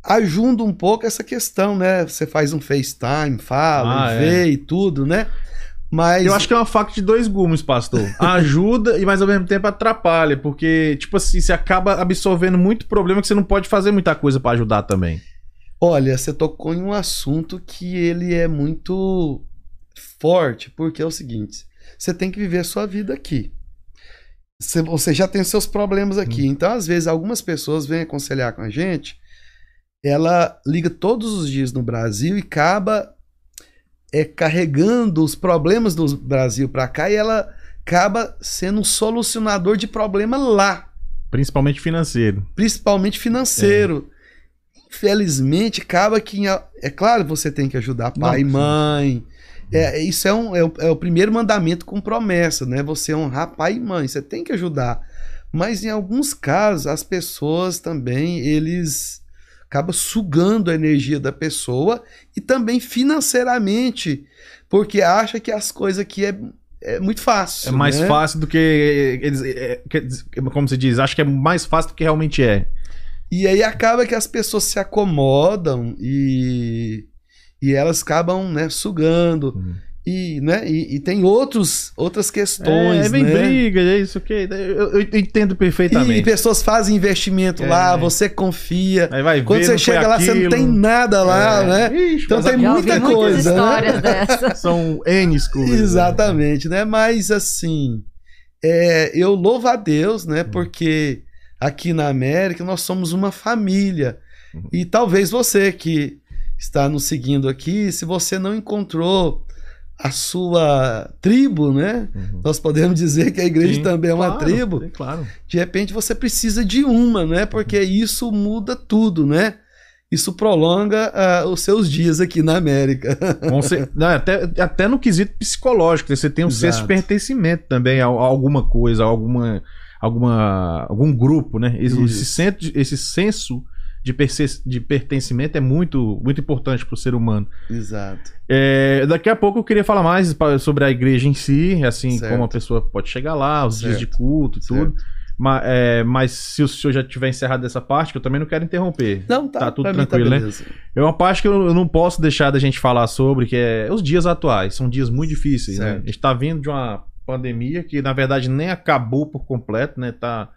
ajuda um pouco essa questão, né? Você faz um FaceTime, fala, Ah, é. vê e tudo, né? Mas Eu acho que é uma faca de dois gumes, pastor. Ajuda e, mas ao mesmo tempo, atrapalha. Porque, tipo assim, você acaba absorvendo muito problema que você não pode fazer muita coisa pra ajudar também. Olha, você tocou em um assunto que ele é muito forte, porque é o seguinte: você tem que viver a sua vida aqui. Você, você já tem seus problemas aqui. Então, às vezes, algumas pessoas vêm aconselhar com a gente. Ela liga todos os dias no Brasil e acaba é, carregando os problemas do Brasil para cá e ela acaba sendo um solucionador de problema lá Principalmente financeiro. principalmente financeiro. Infelizmente, acaba que. É claro, você tem que ajudar pai e Não, mãe. É, isso é, um, é, o, é o primeiro mandamento com promessa, né? Você honrar pai e mãe. Você tem que ajudar. Mas em alguns casos, as pessoas também, eles acabam sugando a energia da pessoa e também financeiramente, porque acha que as coisas aqui é, é muito fácil. É mais né? fácil do que eles. é, como se diz, acho que é mais fácil do que realmente é. E aí acaba que as pessoas se acomodam e, e elas acabam né, sugando. Uhum. E, né, e, e tem outros, outras questões. é, vem né? briga, é isso aqui. Eu, eu entendo E perfeitamente. pessoas fazem investimento É. lá, você confia. Aí vai Quando ver, você chega lá, você não aquilo. tem nada lá, É. né? Ixi, Então tem muita coisa, né? dessas. São N coisas. né? Exatamente, né? Mas assim, é, eu louvo a Deus, né? Porque aqui na América nós somos uma família. Uhum. E talvez você que está nos seguindo aqui, se você não encontrou a sua tribo, né? Uhum. Nós podemos dizer que a igreja Sim, também é uma claro, tribo. Claro. De repente você precisa de uma, né? Porque isso muda tudo, né? Isso prolonga ah, os seus dias aqui na América. Cer- não, até, até no quesito psicológico, né? você tem um senso de Exato. pertencimento também a, a alguma coisa, a alguma, alguma, algum grupo, né? Esse, esse, senso, esse senso de, de pertencimento é muito, muito importante para o ser humano. Exato. É, daqui a pouco eu queria falar mais sobre a igreja em si, assim, Certo. como a pessoa pode chegar lá, os dias de Certo. culto, tudo. Certo. Mas, é, mas se o senhor já tiver encerrado essa parte, que eu também não quero interromper. Não, tá, Tá tudo mim tranquilo, né? beleza. É uma parte que eu não posso deixar da gente falar sobre, que é os dias atuais. São dias muito difíceis, né? Certo. A gente tá vindo de uma pandemia que, na verdade, nem acabou por completo, né? Tá...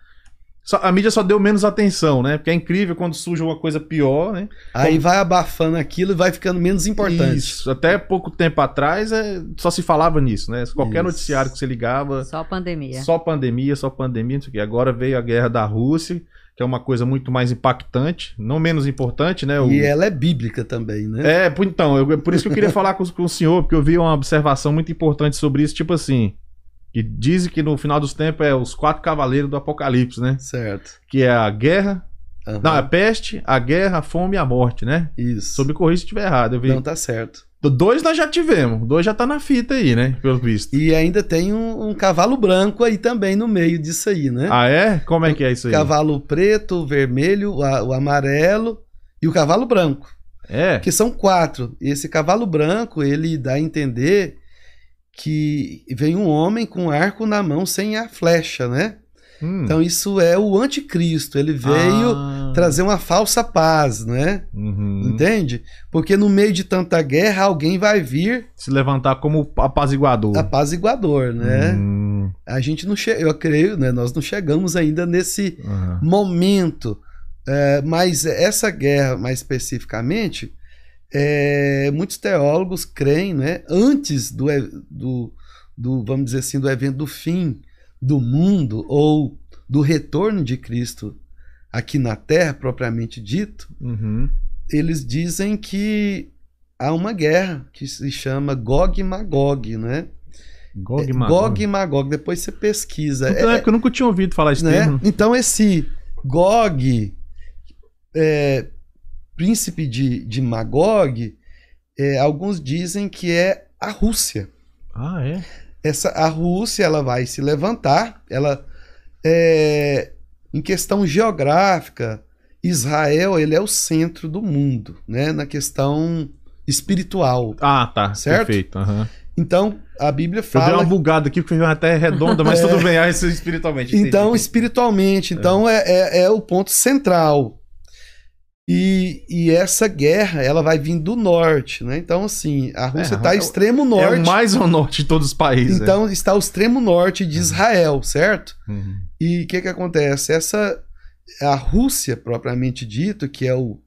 só- a mídia só deu menos atenção, né? Porque é incrível quando surge uma coisa pior, né? Aí vai abafando aquilo e vai ficando menos importante. Isso. Até pouco tempo atrás é, só se falava nisso, né? Qualquer Isso. noticiário que você ligava, Só pandemia. só pandemia, só pandemia, não sei o quê. Agora veio a guerra da Rússia, que é uma coisa muito mais impactante, não menos importante, né? O- E ela é bíblica também, né? É, por- então, eu- por isso que eu queria falar com, com o senhor, porque eu vi uma observação muito importante sobre isso, tipo assim, que dizem que no final dos tempos é os quatro cavaleiros do Apocalipse, né? Certo. Que é a guerra, Aham. não, a peste, a guerra, a fome e a morte, né? Isso. Sobre corrigir se estiver errado, eu vi. Não tá certo. Dois nós já tivemos, dois já tá na fita aí, né? Pelo visto. E ainda tem um, um cavalo branco aí também no meio disso aí, né? Ah, é? Como é que é isso aí? Cavalo preto, o vermelho, o, o amarelo e o cavalo branco. É. Que são quatro. E esse cavalo branco, ele dá a entender que vem um homem com um arco na mão sem a flecha, né? Hum. Então isso é o anticristo. Ele veio Ah. trazer uma falsa paz, né? Uhum. Entende? Porque no meio de tanta guerra, alguém vai vir Se levantar como apaziguador. apaziguador, né? Hum. A gente não chega, eu creio, né? Nós não chegamos ainda nesse Aham. momento. É, mas essa guerra, mais especificamente, é, muitos teólogos creem, né? Antes do, do, do, vamos dizer assim, do evento do fim do mundo ou do retorno de Cristo aqui na Terra, propriamente dito, Uhum. eles dizem que há uma guerra que se chama Gog e Magog, né? Gog e É, Magog. Gog e Magog, depois você pesquisa. Então, É- é eu nunca tinha ouvido falar esse né? termo. Então esse Gog, é, príncipe de, de Magog, é, alguns dizem que é a Rússia. Ah, é? essa a Rússia ela vai se levantar, ela é, em questão geográfica, Israel ele é o centro do mundo, né? Na questão espiritual. Ah, tá. Certo? Perfeito. aham. Então a Bíblia Eu dei fala uma bugada aqui porque terra redonda, mas tudo bem. Ah, isso é espiritualmente. Então, espiritualmente, então é, é, é o ponto central. E, e essa guerra, ela vai vir do norte, né? Então, assim, a Rússia É, está é o- extremo é norte. o mais ao norte de todos os países. Então, está o extremo norte de Israel, certo? é. Uhum. E o que que acontece? Essa a Rússia propriamente dito, que é o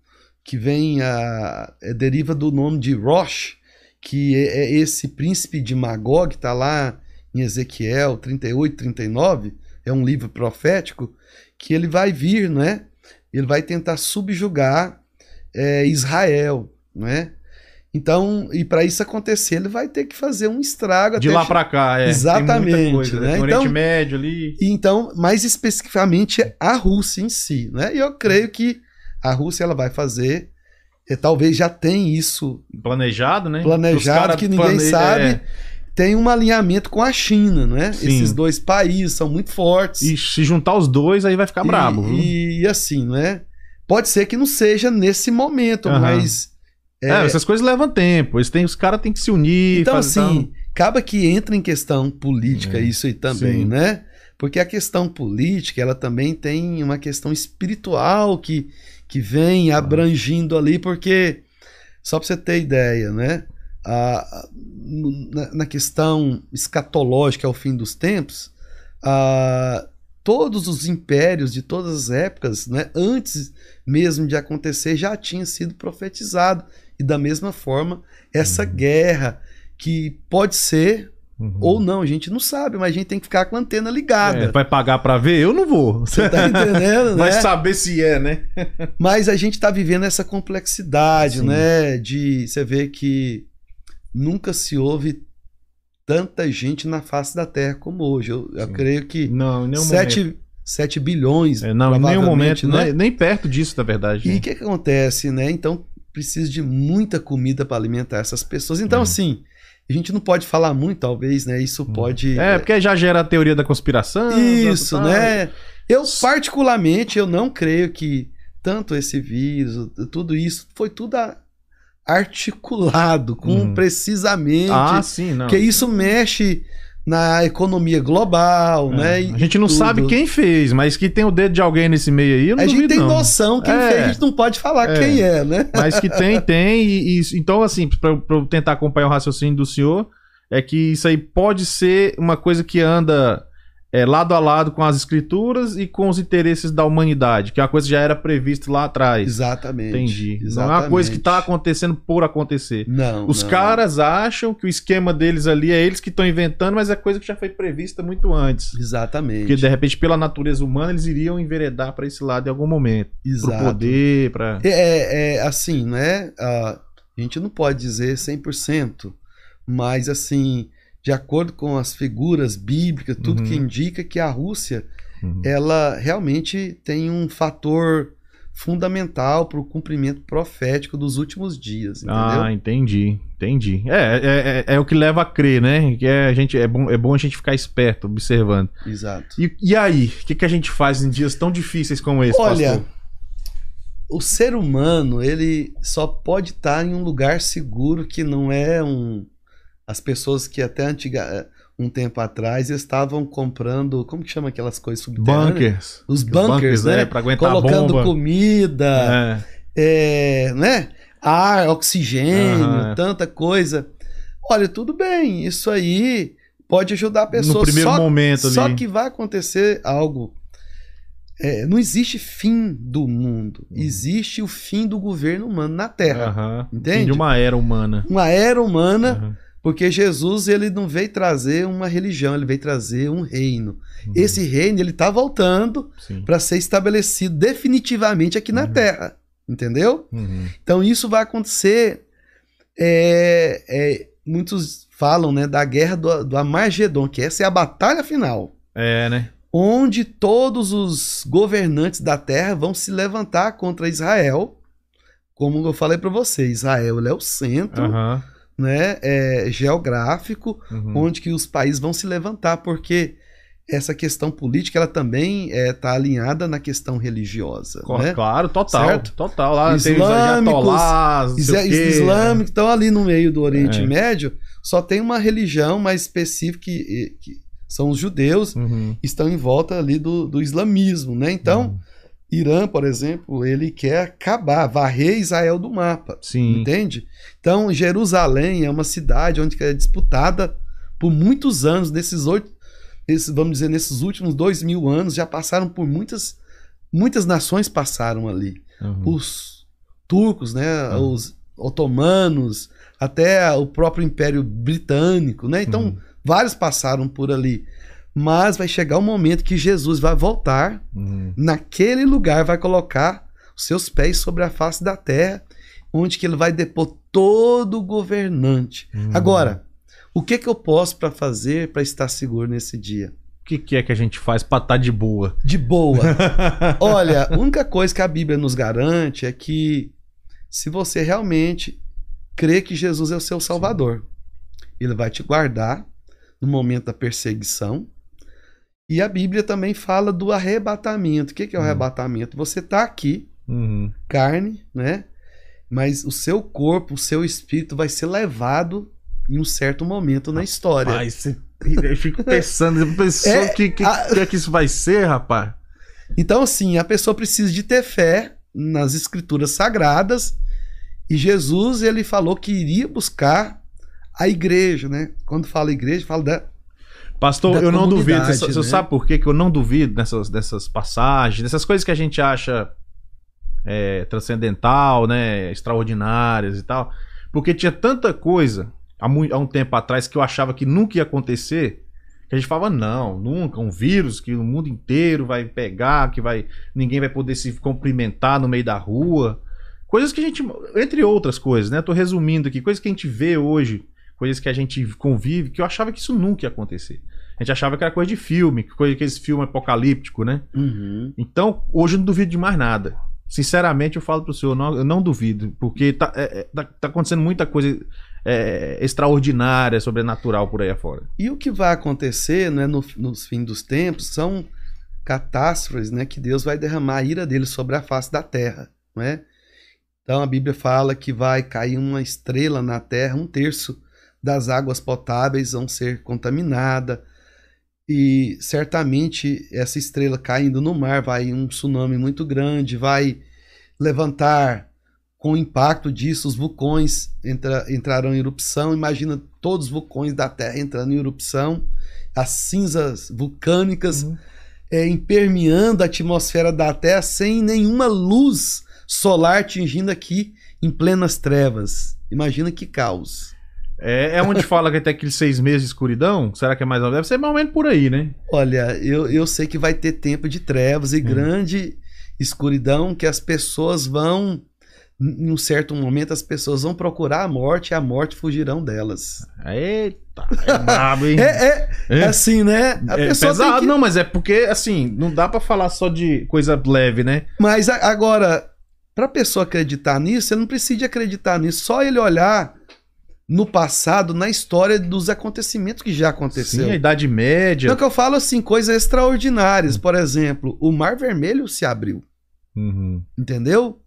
que vem a é, deriva do nome de Rosh, que é, é esse príncipe de Magog, está lá em Ezequiel 38, 39, é um livro profético que ele vai vir, né? Ele vai tentar subjugar é, Israel, né? Então, e para isso acontecer, ele vai ter que fazer um estrago De lá pra cá, é. Exatamente, coisa, né? Tem o Então- Oriente Médio ali. e Então, mais especificamente a Rússia em si, né? E eu creio que a Rússia ela vai fazer, eh, talvez já tem isso Planejado, né? Planejado que ninguém planeja- sabe, é. Tem um alinhamento com a China, né? Sim. Esses dois países são muito fortes. E se juntar os dois, aí vai ficar E- brabo. viu? E, assim, né? Pode ser que não seja nesse momento, Aham. mas É, é, essas coisas levam tempo. Eles têm, os caras têm que se unir. Então, assim, acaba que entra em questão política É, isso aí também, sim. né? Porque a questão política, ela também tem uma questão espiritual que, que vem abrangindo ali, porque, só para você ter ideia, né? A, a- no- na, na questão escatológica ao fim dos tempos, a, todos os impérios de todas as épocas, né, antes mesmo de acontecer, já tinha sido profetizado. E da mesma forma, essa Uhum. guerra que pode ser Uhum. ou não, a gente não sabe, mas a gente tem que ficar com a antena ligada. É, vai pagar pra ver? Eu não vou. Você tá entendendo, Vai né? saber se é, né? Mas a gente tá vivendo essa complexidade, Sim. né? De você ver que nunca se ouve tanta gente na face da Terra como hoje. Eu, eu creio que Não, em nenhum momento. 7, 7 bilhões. É, não, em nenhum momento. né? Nem, nem perto disso, na verdade. E né? o que, que acontece, né? Então precisa de muita comida para alimentar essas pessoas. Então, É. assim, a gente não pode falar muito, talvez, né? Isso pode. É, porque já gera a teoria da conspiração. Isso, tá, né? Eu, particularmente, eu não creio que tanto esse vírus, tudo isso, foi tudo a- articulado com Uhum. precisamente. Ah, sim, não. porque isso mexe na economia global, É, né? A gente não tudo. sabe quem fez, mas que tem o dedo de alguém nesse meio aí, eu não A gente tem não. noção quem É. fez, a gente não pode falar É. quem é, né? Mas que tem, tem. E, e- então, assim, pra eu tentar acompanhar o raciocínio do senhor, é que isso aí pode ser uma coisa que anda é, lado a lado com as escrituras e com os interesses da humanidade, que é uma coisa que já era prevista lá atrás. Exatamente. Entendi. Não é Exatamente. uma coisa que tá acontecendo por acontecer. Não. Os não. caras acham que o esquema deles ali é eles que estão inventando, mas é coisa que já foi prevista muito antes. Exatamente. Porque de repente, pela natureza humana, eles iriam enveredar para esse lado em algum momento. Pro Exato. poder, pra. É, é, é, assim, né? A gente não pode dizer 100%, mas assim, de acordo com as figuras bíblicas, tudo Uhum. que indica que a Rússia, Uhum. ela realmente tem um fator fundamental para o cumprimento profético dos últimos dias, entendeu? Ah, entendi, entendi. É, é, é, é o que leva a crer, né? Que é, a gente, é, bom, é bom a gente ficar esperto, observando. Exato. E, e aí, o que, que a gente faz em dias tão difíceis como esse, Olha, pastor? o ser humano, ele só pode estar em um lugar seguro que não é um. As pessoas que até antiga, um tempo atrás estavam comprando. Como que chama aquelas coisas subterrâneas? Bunkers. Os bunkers, né? Pra aguentar a Colocando bomba. comida, É. é, né? Ar, oxigênio, Aham. tanta coisa. Olha, tudo bem, isso aí pode ajudar a pessoa. No primeiro só, momento ali. Só que vai acontecer algo. É, não existe fim do mundo. Uhum. Existe o fim do governo humano na Terra. Aham. Entende? De uma era humana. Uma era humana, Aham. Porque Jesus ele não veio trazer uma religião, ele veio trazer um reino. Uhum. Esse reino ele está voltando para ser estabelecido definitivamente aqui na Uhum. Terra. Entendeu? Uhum. Então isso vai acontecer. é, é, muitos falam né, da guerra do, do Armagedon, que essa é a batalha final. É, né? Onde todos os governantes da terra vão se levantar contra Israel. Como eu falei para você, Israel é o centro Aham. Né, é, geográfico, Uhum. onde que os países vão se levantar, porque essa questão política ela também está alinhada na questão religiosa. Co- né? Claro, total. Certo? Total. Lá tem os Islâmicos, ayatollahs, não sei Isla- o quê. Islâmicos estão ali no meio do Oriente É. Médio, só tem uma religião mais específica que, que são os judeus, Uhum. estão em volta ali do, do islamismo, né? Então, Uhum. Irã, por exemplo, ele quer acabar, varrer Israel do mapa, Sim. entende? Então, Jerusalém é uma cidade onde é disputada por muitos anos, nesses oito, vamos dizer, nesses últimos dois mil anos, já passaram por muitas, muitas nações passaram ali. Uhum. Os turcos, né? Uhum. Os otomanos, até o próprio Império Britânico, né? Então, Uhum. vários passaram por ali. Mas vai chegar um momento que Jesus vai voltar Uhum. naquele lugar vai colocar os seus pés sobre a face da terra, onde que ele vai depor todo o governante. Uhum. Agora, o que que eu posso para fazer para estar seguro nesse dia? O que, que é que a gente faz pra estar de boa? De boa. Olha, a única coisa que a Bíblia nos garante é que se você realmente crê que Jesus é o seu Salvador, ele vai te guardar no momento da perseguição. E a Bíblia também fala do arrebatamento. O que que é o Uhum. arrebatamento? Você está aqui, Uhum. carne, né? Mas o seu corpo, o seu espírito vai ser levado em um certo momento na história. Rapaz, você- eu fico pensando, pensou É, que, que, a- que é que isso vai ser, rapaz? Então, assim, a pessoa precisa de ter fé nas escrituras sagradas. E Jesus, ele falou que iria buscar a igreja, né? Quando fala igreja, fala da. Pastor, eu não duvido. Você, você né? sabe por que eu não duvido dessas, dessas passagens, dessas coisas que a gente acha é, transcendental, né? Extraordinárias e tal. Porque tinha tanta coisa há, há um tempo atrás que eu achava que nunca ia acontecer. Que a gente falava, não, nunca. Um vírus que o mundo inteiro vai pegar, que vai. ninguém vai poder se cumprimentar no meio da rua. Coisas que a gente. Entre outras coisas, né? Tô resumindo aqui, coisas que a gente vê hoje, coisas que a gente convive, que eu achava que isso nunca ia acontecer. A gente achava que era coisa de filme, coisa que esse filme apocalíptico, né? Uhum. Então, hoje eu não duvido de mais nada. Sinceramente, eu falo pro senhor, não, eu não duvido, porque tá, é, é, tá, tá acontecendo muita coisa é, extraordinária, sobrenatural por aí afora. E o que vai acontecer né, no, nos fim dos tempos são catástrofes né, que Deus vai derramar a ira dele sobre a face da terra. Né? Então a Bíblia fala que vai cair uma estrela na terra, um terço das águas potáveis vão ser contaminadas. E certamente essa estrela caindo no mar vai um tsunami muito grande, vai levantar com o impacto disso, os vulcões entra, entrarão em erupção. Imagina todos os vulcões da Terra entrando em erupção, as cinzas vulcânicas Uhum. é, impermeando a atmosfera da Terra sem nenhuma luz solar atingindo aqui em plenas trevas. Imagina que caos. É, é onde fala que tem aqueles seis meses de escuridão? Será que é mais ou menos? Deve ser mais ou menos por aí, né? Olha, eu, eu sei que vai ter tempo de trevas e Hum. grande escuridão que as pessoas vão, em um certo momento, as pessoas vão procurar a morte e a morte fugirão delas. Eita, é brabo, hein? É, é, É. assim, né? A É pessoa pesado, que... não, mas é porque, assim, não dá pra falar só de coisa leve, né? Mas agora, para a pessoa acreditar nisso, você não precisa acreditar nisso. Só ele olhar no passado, na história dos acontecimentos que já aconteceu. Sim, a Idade Média. Então que eu falo assim, coisas extraordinárias. Por exemplo, o Mar Vermelho se abriu, Uhum. entendeu?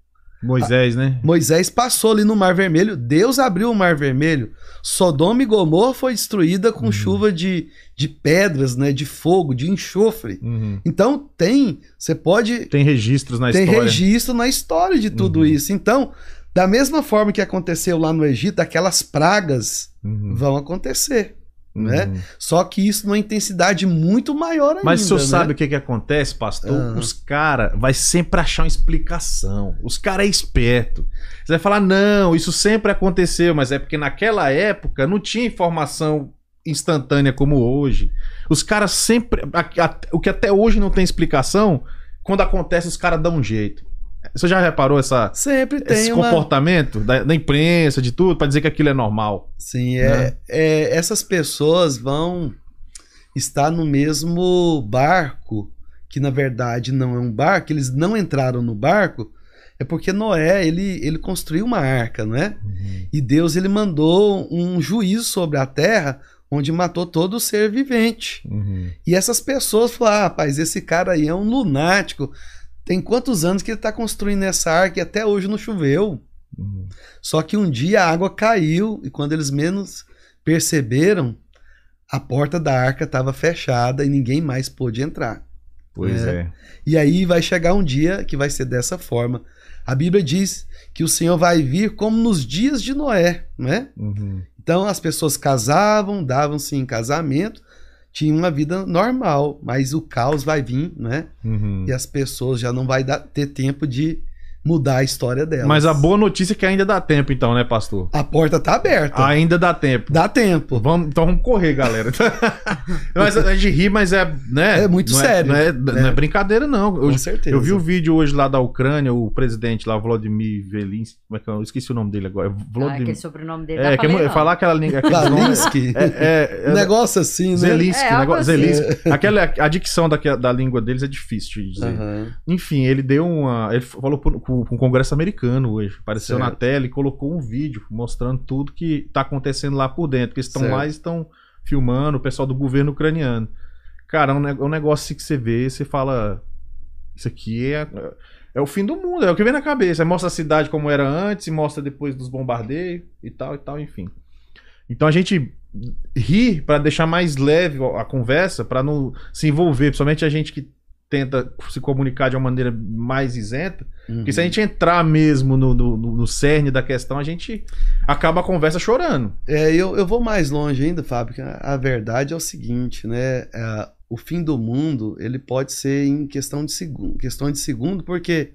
Moisés, né? Moisés passou ali no Mar Vermelho, Deus abriu o Mar Vermelho. Sodoma e Gomorra foi destruída com Uhum. chuva de, de pedras, né, de fogo, de enxofre. Uhum. Então tem, você pode Tem registros na tem história. registro na história de tudo Uhum. isso. Então, da mesma forma que aconteceu lá no Egito, aquelas pragas Uhum. vão acontecer. né? Uhum. Só que isso numa intensidade muito maior ainda. Mas o senhor né? sabe o que, que acontece, pastor? Ah. Os caras vai sempre achar uma explicação. Os caras é esperto. Você vai falar, não, isso sempre aconteceu, mas é porque naquela época não tinha informação instantânea como hoje. Os caras sempre. o que até hoje não tem explicação, quando acontece, os caras dão um jeito. Você já reparou essa, Sempre tem esse uma. comportamento da, da imprensa, de tudo, pra dizer que aquilo é normal? Sim, é, Né? é, essas pessoas vão estar no mesmo barco, que na verdade não é um barco, eles não entraram no barco, É porque Noé, ele, ele construiu uma arca, não é? Uhum. E Deus, ele mandou um juízo sobre a terra, onde matou todo ser vivente. Uhum. E essas pessoas falaram, ah, rapaz, esse cara aí é um lunático. Tem quantos anos que ele está construindo essa arca e até hoje não choveu? Uhum. Só que um dia a água caiu e quando eles menos perceberam, a porta da arca estava fechada e ninguém mais pôde entrar. Pois É. é. E aí vai chegar um dia que vai ser dessa forma. A Bíblia diz que o Senhor vai vir como nos dias de Noé, né? Uhum. Então as pessoas casavam, davam-se em casamento, tinham uma vida normal, mas o caos vai vir, né? Uhum. E as pessoas já não vai dar- ter tempo de mudar a história delas. Mas a boa notícia é que ainda dá tempo, então, né, pastor? A porta tá aberta. Ainda dá tempo. Dá tempo. Vamos, então vamos correr, galera. mas a gente ri, mas é, né? É muito não sério. Não é, não é brincadeira, não. Eu, Com certeza. eu vi o vídeo hoje lá da Ucrânia, o presidente lá, Volodymyr Zelensky, como é que é? Eu esqueci o nome dele agora. É Ah, aquele sobrenome dele. é, é, falar aquela língua. Valinsky. É, é, é, Um negócio assim, né? Zelensky, É, algo negócio, assim. Zelensky. Aquela, a dicção daquela- da língua deles é difícil de dizer. Aham. Enfim, ele deu uma. Ele falou com, com o Congresso americano hoje. Apareceu na Certo. tela e colocou um vídeo mostrando tudo que tá acontecendo lá por dentro. Que estão Certo. lá e estão filmando o pessoal do governo ucraniano. Cara, é um, é um negócio que você vê, você fala. Isso aqui é, é o fim do mundo, é o que vem na cabeça. Mostra a cidade como era antes, e mostra depois dos bombardeios e tal e tal, enfim. Então a gente ri pra deixar mais leve a conversa, pra não se envolver, principalmente a gente que tenta se comunicar de uma maneira mais isenta. Porque se a Uhum. gente entrar mesmo no, no, no- cerne da questão, a gente acaba a conversa chorando. É, eu, eu vou mais longe ainda, Fábio. A, a verdade é o seguinte, né? É, o fim do mundo, ele pode ser em questão de segundo, questão de segundo, porque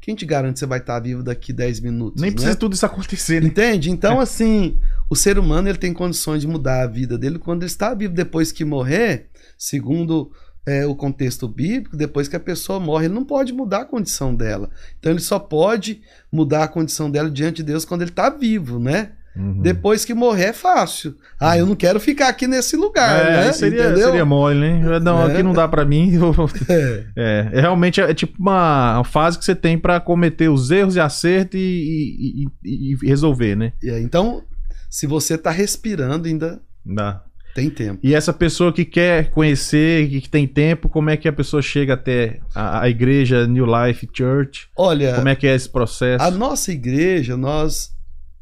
quem te garante que você vai estar vivo daqui 10 minutos, Nem né? precisa tudo isso acontecer, né? Entende? Então, assim, o ser humano ele tem condições de mudar a vida dele quando ele está vivo. Depois que morrer, segundo é, o contexto bíblico, depois que a pessoa morre, ele não pode mudar a condição dela. Então, ele só pode mudar a condição dela diante de Deus quando ele está vivo, né? Uhum. Depois que morrer é fácil. Ah, eu não quero ficar aqui nesse lugar, é, né? seria, Entendeu? seria mole, né? Não, É. aqui não dá pra mim. eu- É. É, é realmente é, tipo uma, fase que você tem pra cometer os erros e acerto e, e- e- e resolver, né? Então, se você está respirando, ainda Dá. Tem tempo. E essa pessoa que quer conhecer, que tem tempo, como é que a pessoa chega até a, a igreja New Life Church? Olha, Como é que é esse processo? a nossa igreja, nós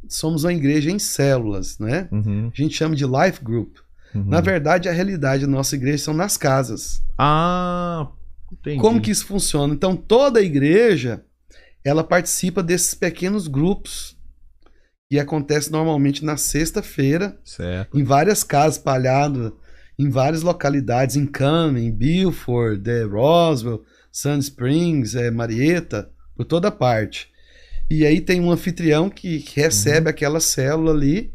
somos uma igreja em células, né? Uhum, A gente chama de life group. uhum. Na verdade, a realidade da nossa igreja são nas casas. Ah, entendi. Como que isso funciona? Então, toda a igreja, ela participa desses pequenos grupos que acontece normalmente na sexta-feira, em várias casas espalhadas em várias localidades, em Cumming, Beaufort, eh, Roswell, Sand Springs, eh, Marietta, por toda parte. E aí tem um anfitrião que que recebe aquela célula ali,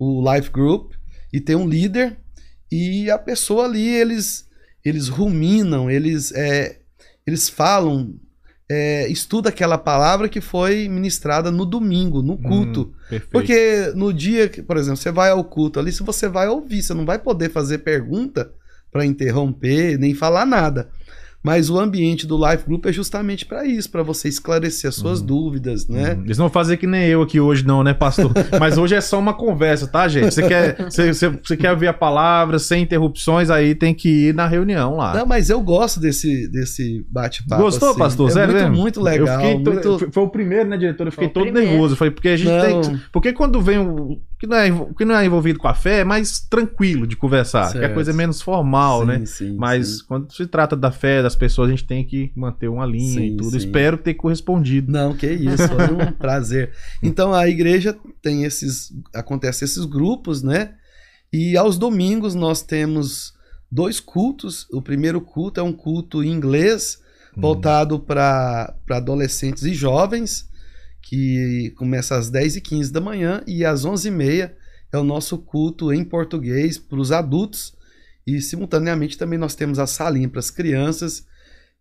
o Life Group, e tem um líder, e a pessoa ali, eles, eles ruminam, eles, é, eles falam, é, estuda aquela palavra que foi ministrada no domingo, no culto. Hum. Porque no dia que, por exemplo, você vai ao culto ali, se você vai ouvir, você não vai poder fazer pergunta para interromper, nem falar nada. Mas o ambiente do Life Group é justamente para isso, para você esclarecer as suas Uhum. dúvidas, né? Hum, Eles não vão fazer que nem eu aqui hoje, não, né, pastor? Mas hoje é só uma conversa, tá, gente? Você quer, você, você- você quer ouvir a palavra sem interrupções, aí tem que ir na reunião lá. Não, mas eu gosto desse, desse bate-papo. Gostou, assim. pastor? É Sério muito, mesmo? muito legal. Eu fiquei to- muito... foi- Foi o primeiro, né, diretor? Eu fiquei todo primeiro. nervoso. Falei, porque a gente Não. tem. que- Porque quando vem o. Que não, é, que não é envolvido com a fé, é mais tranquilo de conversar. Que a Certo. coisa é menos formal, Sim, né? sim, Mas sim. quando se trata da fé das pessoas, a gente tem que manter uma linha e tudo. Espero ter correspondido. Não, que isso, foi um prazer. Então a igreja tem esses, acontece esses grupos, né? E aos domingos nós temos dois cultos. O primeiro culto é um culto em inglês voltado para adolescentes e jovens, que começa às 10h15 da manhã e às 11h30 é o nosso culto em português para os adultos. E simultaneamente também nós temos a salinha para as crianças,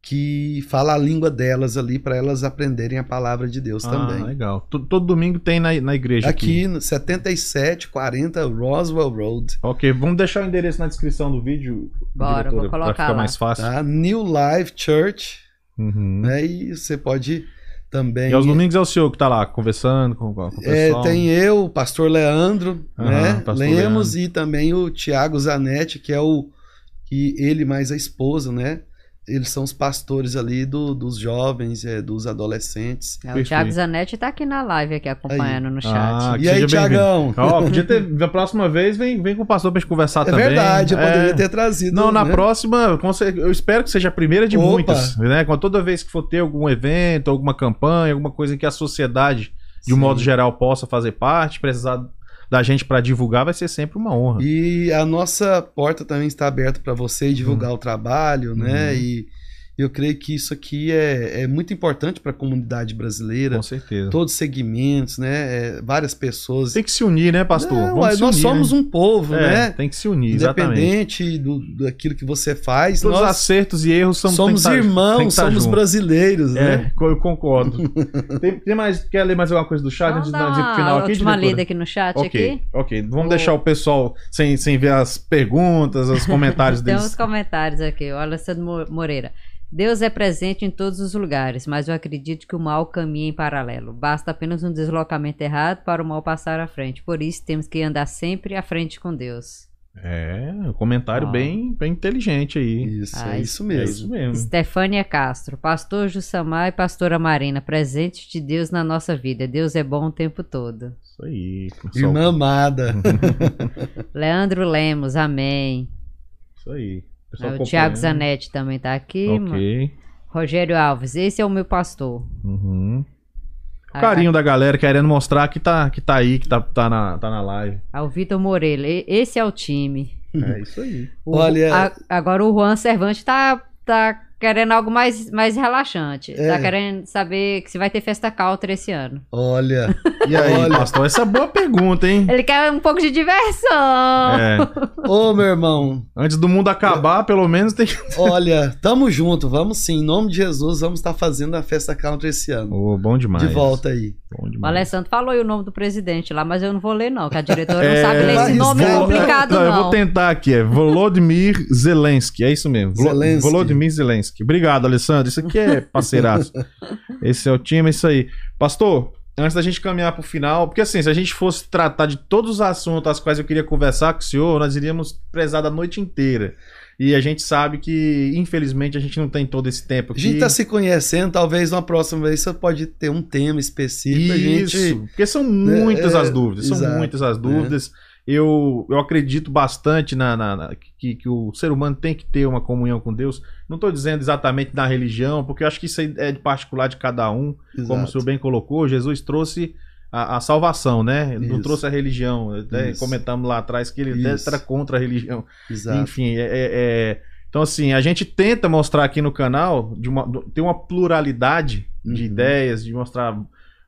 que fala a língua delas ali para elas aprenderem a palavra de Deus Ah, também. legal. Todo, todo domingo tem na, na igreja aqui. Aqui no 7740 Roswell Road, Ok, vamos deixar o endereço na descrição do vídeo. Bora, vou pra colocar ficar lá. mais fácil. tá? New Life Church, Uhum. né? E você pode também. E aos domingos é o senhor que tá lá conversando com, com o É, pessoal? tem eu, o pastor Leandro, Aham, né? pastor Lemos e também o Tiago Zanetti, que é o que ele mais a esposa, né? Eles são os pastores ali do- dos jovens, é, dos adolescentes. É, o Perfeito. Thiago Zanetti tá aqui na live, aqui acompanhando no chat. Ah, e aí. Tiagão? Ó, podia ter. Da próxima vez, vem, vem com o pastor pra gente conversar É também. verdade, eu É. poderia ter trazido. Não, na né? próxima, eu espero que seja a primeira de Opa. muitas, né? Toda vez que for ter algum evento, alguma campanha, alguma coisa em que a sociedade, de um Sim. modo geral, possa fazer parte, precisar da gente pra divulgar, vai ser sempre uma honra. E a nossa porta também está aberta para você divulgar o trabalho, né? Uhum. E eu creio que isso aqui é, é muito importante para a comunidade brasileira. Com certeza. Todos os segmentos, né? É, várias pessoas. Tem que se unir, né, pastor? Não, se nós unir, somos né? um povo, É, né? Tem que se unir, exatamente. Independente do, daquilo que você faz, Todos os nós acertos e erros são somos tem tá- tem irmãos, tá somos junto. brasileiros, né? É, eu concordo. tem, tem mais, quer ler mais alguma coisa do chat Vamos antes uma final aqui, última lida aqui no chat Ok, aqui. ok. Vamos O- deixar o pessoal sem, sem ver as perguntas, os comentários Tem deles. uns comentários aqui. O Alessandro Mo- Moreira. Deus é presente em todos os lugares, mas eu acredito que o mal caminha em paralelo. Basta apenas um deslocamento errado para o mal passar à frente. Por isso temos que andar sempre à frente com Deus. É, um comentário bem, bem inteligente aí. Isso, Ah, é isso isso É mesmo. isso mesmo. Stefânia Castro, pastor Jussamar e pastora Marina, presente de Deus na nossa vida. Deus é bom o tempo todo. Isso aí. Irmã amada. Leandro Lemos, amém. Isso aí. Pessoal o Tiago acompanhando. Zanetti também tá aqui. Ok. Rogério Alves, esse é o meu pastor. Uhum. O A- carinho da galera querendo mostrar que tá, que tá aí, que tá, tá, na, tá na live. Ao Vitor Moreira, esse é o time. É isso aí. O- Olha- a- agora o Juan Cervantes tá, tá querendo algo mais, mais relaxante. É. Tá querendo saber se vai ter festa country esse ano. Olha, E aí, Olha. pastor? Essa é boa pergunta, hein? Ele quer um pouco de diversão. É. ô meu irmão, Antes do mundo acabar, pelo menos tem que. olha, tamo junto, vamos sim, em nome de Jesus, vamos estar fazendo a festa country esse ano. Ô, bom demais. De volta aí. Bom O demais. Alessandro falou aí o nome do presidente lá, mas eu não vou ler, não, que a diretora É, não sabe ler esse nome arriscar, complicado, não, não. Eu vou tentar aqui, é Volodymyr Zelensky, é isso mesmo. Zelensky. Volodymyr Zelensky. Obrigado, Alessandro. Isso aqui é parceiraço. Esse é o time, é isso aí. Pastor, antes da gente caminhar pro final, porque assim, se a gente fosse tratar de todos os assuntos às quais eu queria conversar com o senhor, nós iríamos prezar da noite inteira. E a gente sabe que, infelizmente, a gente não tem todo esse tempo A aqui. gente tá se conhecendo, talvez na próxima vez você pode ter um tema específico. A Isso, gente. porque são muitas É, as dúvidas, são exato, muitas as dúvidas. Eu, eu acredito bastante na, na- na- que, que o ser humano tem que ter uma comunhão com Deus. Não estou dizendo exatamente na religião, porque eu acho que isso aí é de particular de cada um. Como o Exato. senhor bem colocou, Jesus trouxe a, a salvação, né? Ele não trouxe a religião. Até comentamos lá atrás que ele Isso. era contra a religião. Exato. Enfim, é, é- é- então assim, a gente tenta mostrar aqui no canal de uma, do- tem uma pluralidade de Uhum. ideias, de mostrar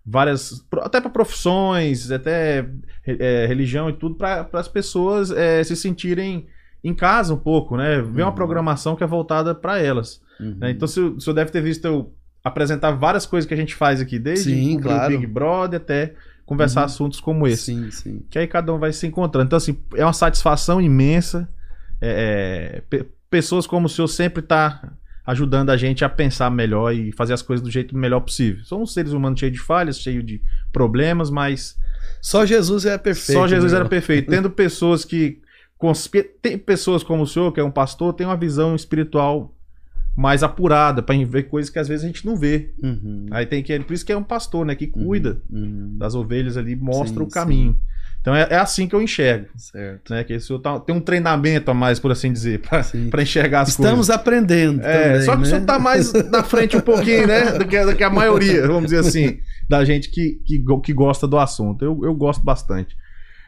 várias, até para profissões, até é, religião e tudo, para as pessoas é, se sentirem em casa um pouco, né? Ver uma Uhum. programação que é voltada para elas. Uhum. né? Então, se o senhor deve ter visto eu apresentar várias coisas que a gente faz aqui, desde Sim, claro. Big Brother até conversar Uhum. assuntos como esse. Sim, sim. Que aí cada um vai se encontrando. Então, assim, é uma satisfação imensa. É, é, pe- pessoas como o senhor sempre tá ajudando a gente a pensar melhor e fazer as coisas do jeito melhor possível. Somos seres humanos cheios de falhas, cheios de problemas, mas Só Jesus é perfeito. só Jesus né? era perfeito. Tendo pessoas que. Tem pessoas como o senhor, que é um pastor, tem uma visão espiritual mais apurada para ver coisas que às vezes a gente não vê. Uhum. Aí tem que. Por isso que é um pastor, né? Que cuida Uhum. das ovelhas ali, mostra Sim, o caminho. Então é, é assim que eu enxergo Certo. né? Que o senhor tá- tem um treinamento a mais, por assim dizer, pra enxergar as Estamos aprendendo coisas. É, também, só que né? o senhor tá mais na frente um pouquinho, né? Do que, do que a maioria, vamos dizer assim, da gente que, que, que gosta do assunto. Eu, eu gosto bastante.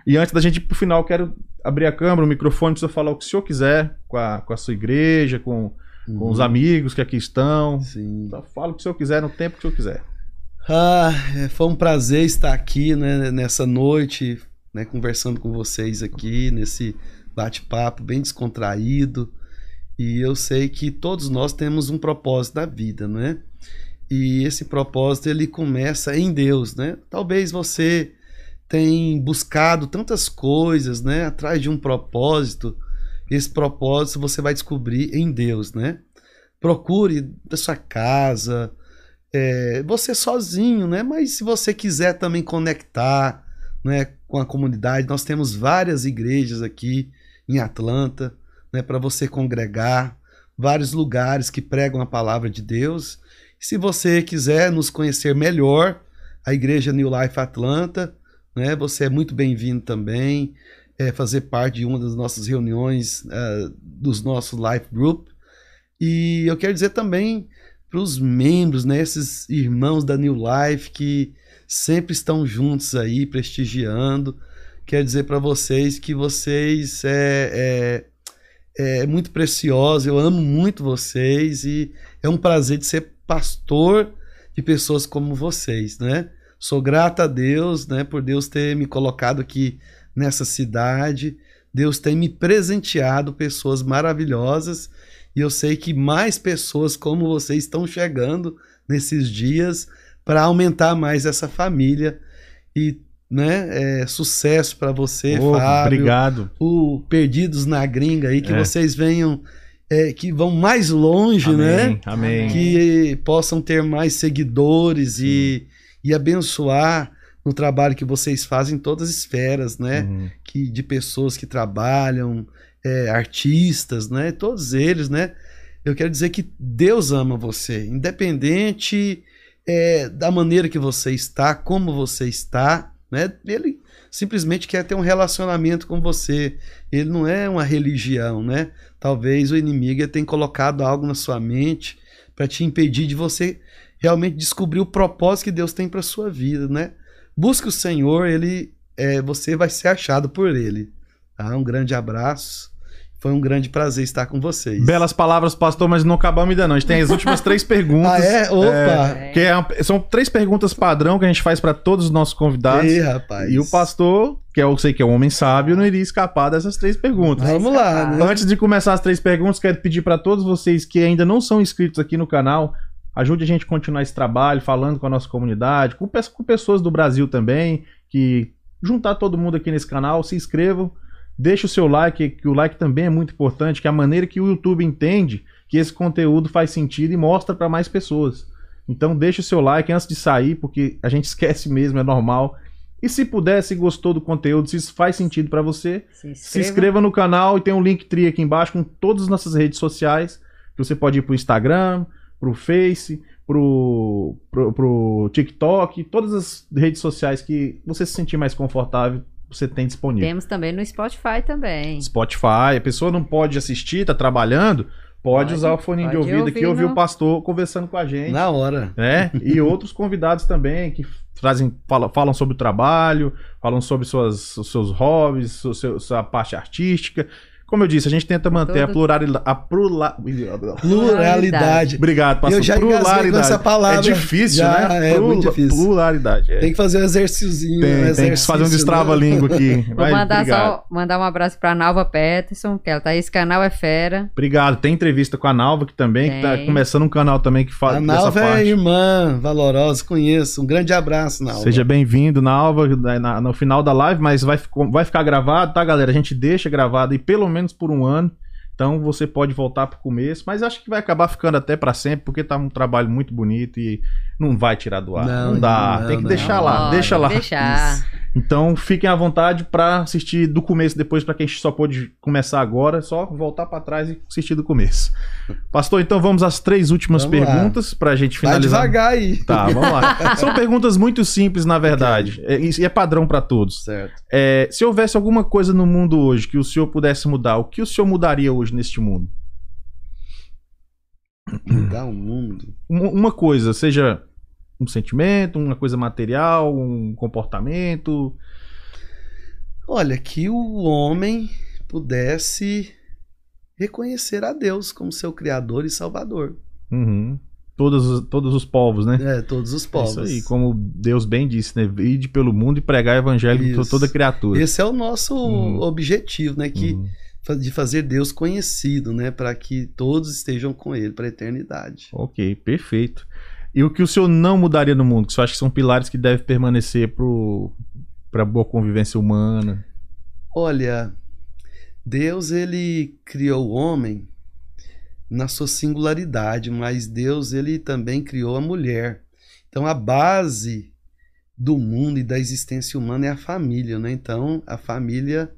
E antes da gente ir pro final, eu quero abrir a câmera, o microfone, pra você falar o que o senhor quiser com a, com a sua igreja, com, com os Uhum. amigos que aqui estão. Sim. Só Fala o que o senhor quiser no tempo que o senhor quiser. Ah, é, foi um prazer estar aqui né, nessa noite, né, conversando com vocês aqui, nesse bate-papo bem descontraído. E eu sei que todos nós temos um propósito na vida, né? E esse propósito ele começa em Deus, né? Talvez você tenha buscado tantas coisas, né, atrás de um propósito. Esse propósito você vai descobrir em Deus, né? Procure da sua casa, é, você sozinho, né? Mas se você quiser também conectar, né, com a comunidade, nós temos várias igrejas aqui em Atlanta, né, para você congregar, vários lugares que pregam a palavra de Deus. Se você quiser nos conhecer melhor, a igreja New Life Atlanta, né, você é muito bem-vindo também, é, fazer parte de uma das nossas reuniões uh, dos nossos Life Group. E eu quero dizer também para os membros, né, esses irmãos da New Life que sempre estão juntos aí, prestigiando. Quero dizer para vocês que vocês é, é, é muito precioso, eu amo muito vocês e é um prazer de ser pastor de pessoas como vocês, né? Sou grato a Deus, né, por Deus ter me colocado aqui nessa cidade. Deus tem me presenteado pessoas maravilhosas e eu sei que mais pessoas como você estão chegando nesses dias para aumentar mais essa família. E né, é, sucesso para você, oh, Fábio. Obrigado. O Perdidos na Gringa aí, que é. vocês venham. É, que vão mais longe, amém, né? Amém. Que possam ter mais seguidores e, e abençoar no trabalho que vocês fazem em todas as esferas, né? Uhum. Que, de pessoas que trabalham, é, artistas, né? Todos eles, né? Eu quero dizer que Deus ama você, independente é, da maneira que você está, como você está, né? Ele simplesmente quer ter um relacionamento com você. Ele não é uma religião, né? Talvez o inimigo tenha colocado algo na sua mente para te impedir de você realmente descobrir o propósito que Deus tem para sua vida, né? Busque o Senhor, ele, é, você vai ser achado por Ele. Tá? Um grande abraço. Foi um grande prazer estar com vocês. Belas palavras, pastor, mas não acabamos ainda não. A gente tem as últimas três perguntas. ah, é? Opa! É, que é, são três perguntas padrão que a gente faz para todos os nossos convidados. Ei, rapaz. E o pastor, que eu sei que é um homem sábio, não iria escapar dessas três perguntas. Vamos lá. Né? Antes de começar as três perguntas, quero pedir para todos vocês que ainda não são inscritos aqui no canal, ajude a gente a continuar esse trabalho, falando com a nossa comunidade, com, com pessoas do Brasil também, que juntar todo mundo aqui nesse canal, se inscrevam Deixe o seu like, que o like também é muito importante, que é a maneira que o YouTube entende que esse conteúdo faz sentido e mostra para mais pessoas. Então deixe o seu like antes de sair, porque a gente esquece mesmo, é normal. E se puder, se gostou do conteúdo, se isso faz sentido para você, se inscreva. se inscreva. no canal e tem um link tri aqui embaixo com todas as nossas redes sociais. Você pode ir pro Instagram, pro Face, pro, pro, pro TikTok, todas as redes sociais que você se sentir mais confortável você tem disponível. Temos também no Spotify também. Spotify, a pessoa não pode assistir, tá trabalhando, pode, pode usar o fone de ouvido aqui e ouvir o pastor conversando com a gente. Na hora. Né? E outros convidados também que trazem, falam, falam sobre o trabalho, falam sobre suas, os seus hobbies, sua, sua parte artística. Como eu disse, a gente tenta manter Todo... a pluralidade. A pluralidade. pluralidade. Obrigado, pastor. Eu já pluralidade. com essa palavra. É difícil, já, né? É muito difícil. Pluralidade. É. Tem que fazer um exercíciozinho. Tem, um tem que fazer um destrava-língua né? aqui. Vou mandar, obrigado. só, mandar um abraço pra Nalva Peterson, que ela tá aí. Esse canal é fera. Obrigado. Tem entrevista com a Nalva, que também tem. que tá começando um canal também que fala A Nalva é irmã valorosa, conheço. Um grande abraço, Nalva. Seja bem-vindo, Nalva, no final da live, mas vai, vai ficar gravado, tá, galera? A gente deixa gravado e pelo menos por um ano. Então você pode voltar para o começo, mas acho que vai acabar ficando até para sempre, porque tá um trabalho muito bonito e não vai tirar do ar. Não, não dá. Não, Tem que não, deixar lá. deixa lá. Deixar. Então fiquem à vontade para assistir do começo depois para quem só pode começar agora, só voltar para trás e assistir do começo. Pastor, então vamos às três últimas vamos perguntas para a gente finalizar. Vai devagar aí. Tá, vamos lá. São perguntas muito simples na verdade okay. e é padrão para todos. Certo. É, se houvesse alguma coisa no mundo hoje que o senhor pudesse mudar, o que o senhor mudaria hoje neste mundo? Mudar o mundo. Uma coisa, seja um sentimento, uma coisa material, um comportamento? Olha, que o homem pudesse reconhecer a Deus como seu Criador e Salvador. Uhum. Todos, todos os povos, né? É, todos os povos. É isso aí, como Deus bem disse, né? Ide pelo mundo e pregar o evangelho para toda criatura. Esse é o nosso uhum. objetivo, né? Que, uhum. De fazer Deus conhecido, né? Para que todos estejam com Ele para a eternidade. Ok, perfeito. E o que o senhor não mudaria no mundo? Que o senhor acha que são pilares que devem permanecer para a boa convivência humana? Olha, Deus ele criou o homem na sua singularidade, mas Deus ele também criou a mulher Então a base do mundo e da existência humana é a família, né? Então a família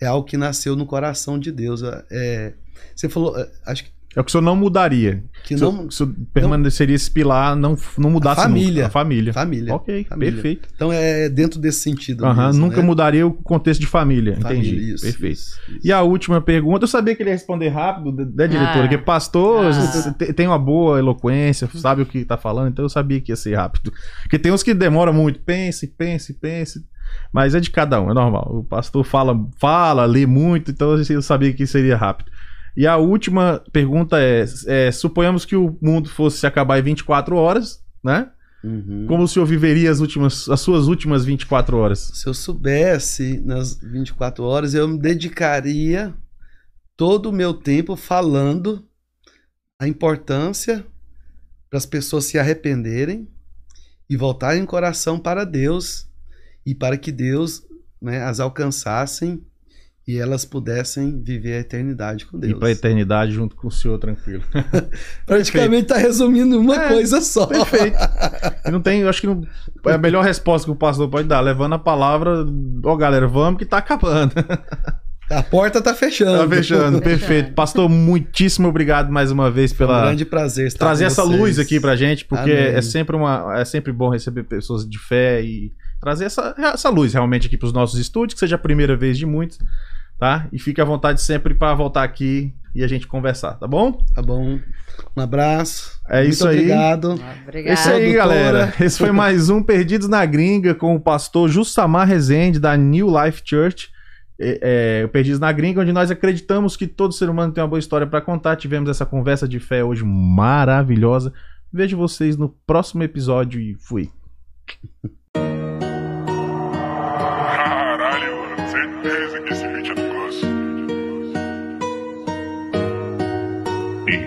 é algo que nasceu no coração de Deus. É, você falou, é, acho que é o que o senhor não mudaria. que O não senhor, o senhor permaneceria esse pilar, não, não mudasse A família. nunca. A família. família. Ok, Família. perfeito. Então é dentro desse sentido. Aham, mesmo, nunca né? mudaria o contexto de família. Família, Entendi. isso, perfeito. isso, isso. E a última pergunta, eu sabia que ele ia responder rápido, né, diretora? Ah. Porque pastor Ah. te- tem uma boa eloquência, sabe o que tá falando, então eu sabia que ia ser rápido. Porque tem uns que demoram muito, pense, pense, pense. Mas é de cada um, é normal. O pastor fala, fala, lê muito, então eu sabia que seria rápido. E a última pergunta é, é: suponhamos que o mundo fosse acabar em 24 horas, né? Uhum. Como o senhor viveria as, últimas, as suas últimas 24 horas? Se eu soubesse nas 24 horas, eu me dedicaria todo o meu tempo falando a importância para as pessoas se arrependerem e voltarem o coração para Deus e para que Deus né, as alcançassem e elas pudessem viver a eternidade com Deus. pra eternidade junto com o senhor tranquilo. Praticamente está resumindo uma É, coisa só. Perfeito. E não tem, eu acho que não, é a melhor resposta que o pastor pode dar, levando a palavra, ó galera, vamos que tá acabando. A porta está fechando. Tá fechando, perfeito. Pastor, muitíssimo obrigado mais uma vez Foi um pela grande prazer estar trazer com essa vocês. luz aqui pra gente, porque Amém. é sempre uma é sempre bom receber pessoas de fé e trazer essa, essa luz realmente aqui pros nossos estúdios, que seja a primeira vez de muitos, tá? E fique à vontade sempre pra voltar aqui e a gente conversar, tá bom? Tá bom. Um abraço. É Muito isso aí. obrigado. Obrigado. Esse aí, Doutora. galera. Esse foi mais um Perdidos na Gringa com o pastor Jussamar Rezende, da New Life Church. É, é, o Perdidos na Gringa, onde nós acreditamos que todo ser humano tem uma boa história para contar. Tivemos essa conversa de fé hoje maravilhosa. Vejo vocês no próximo episódio e fui.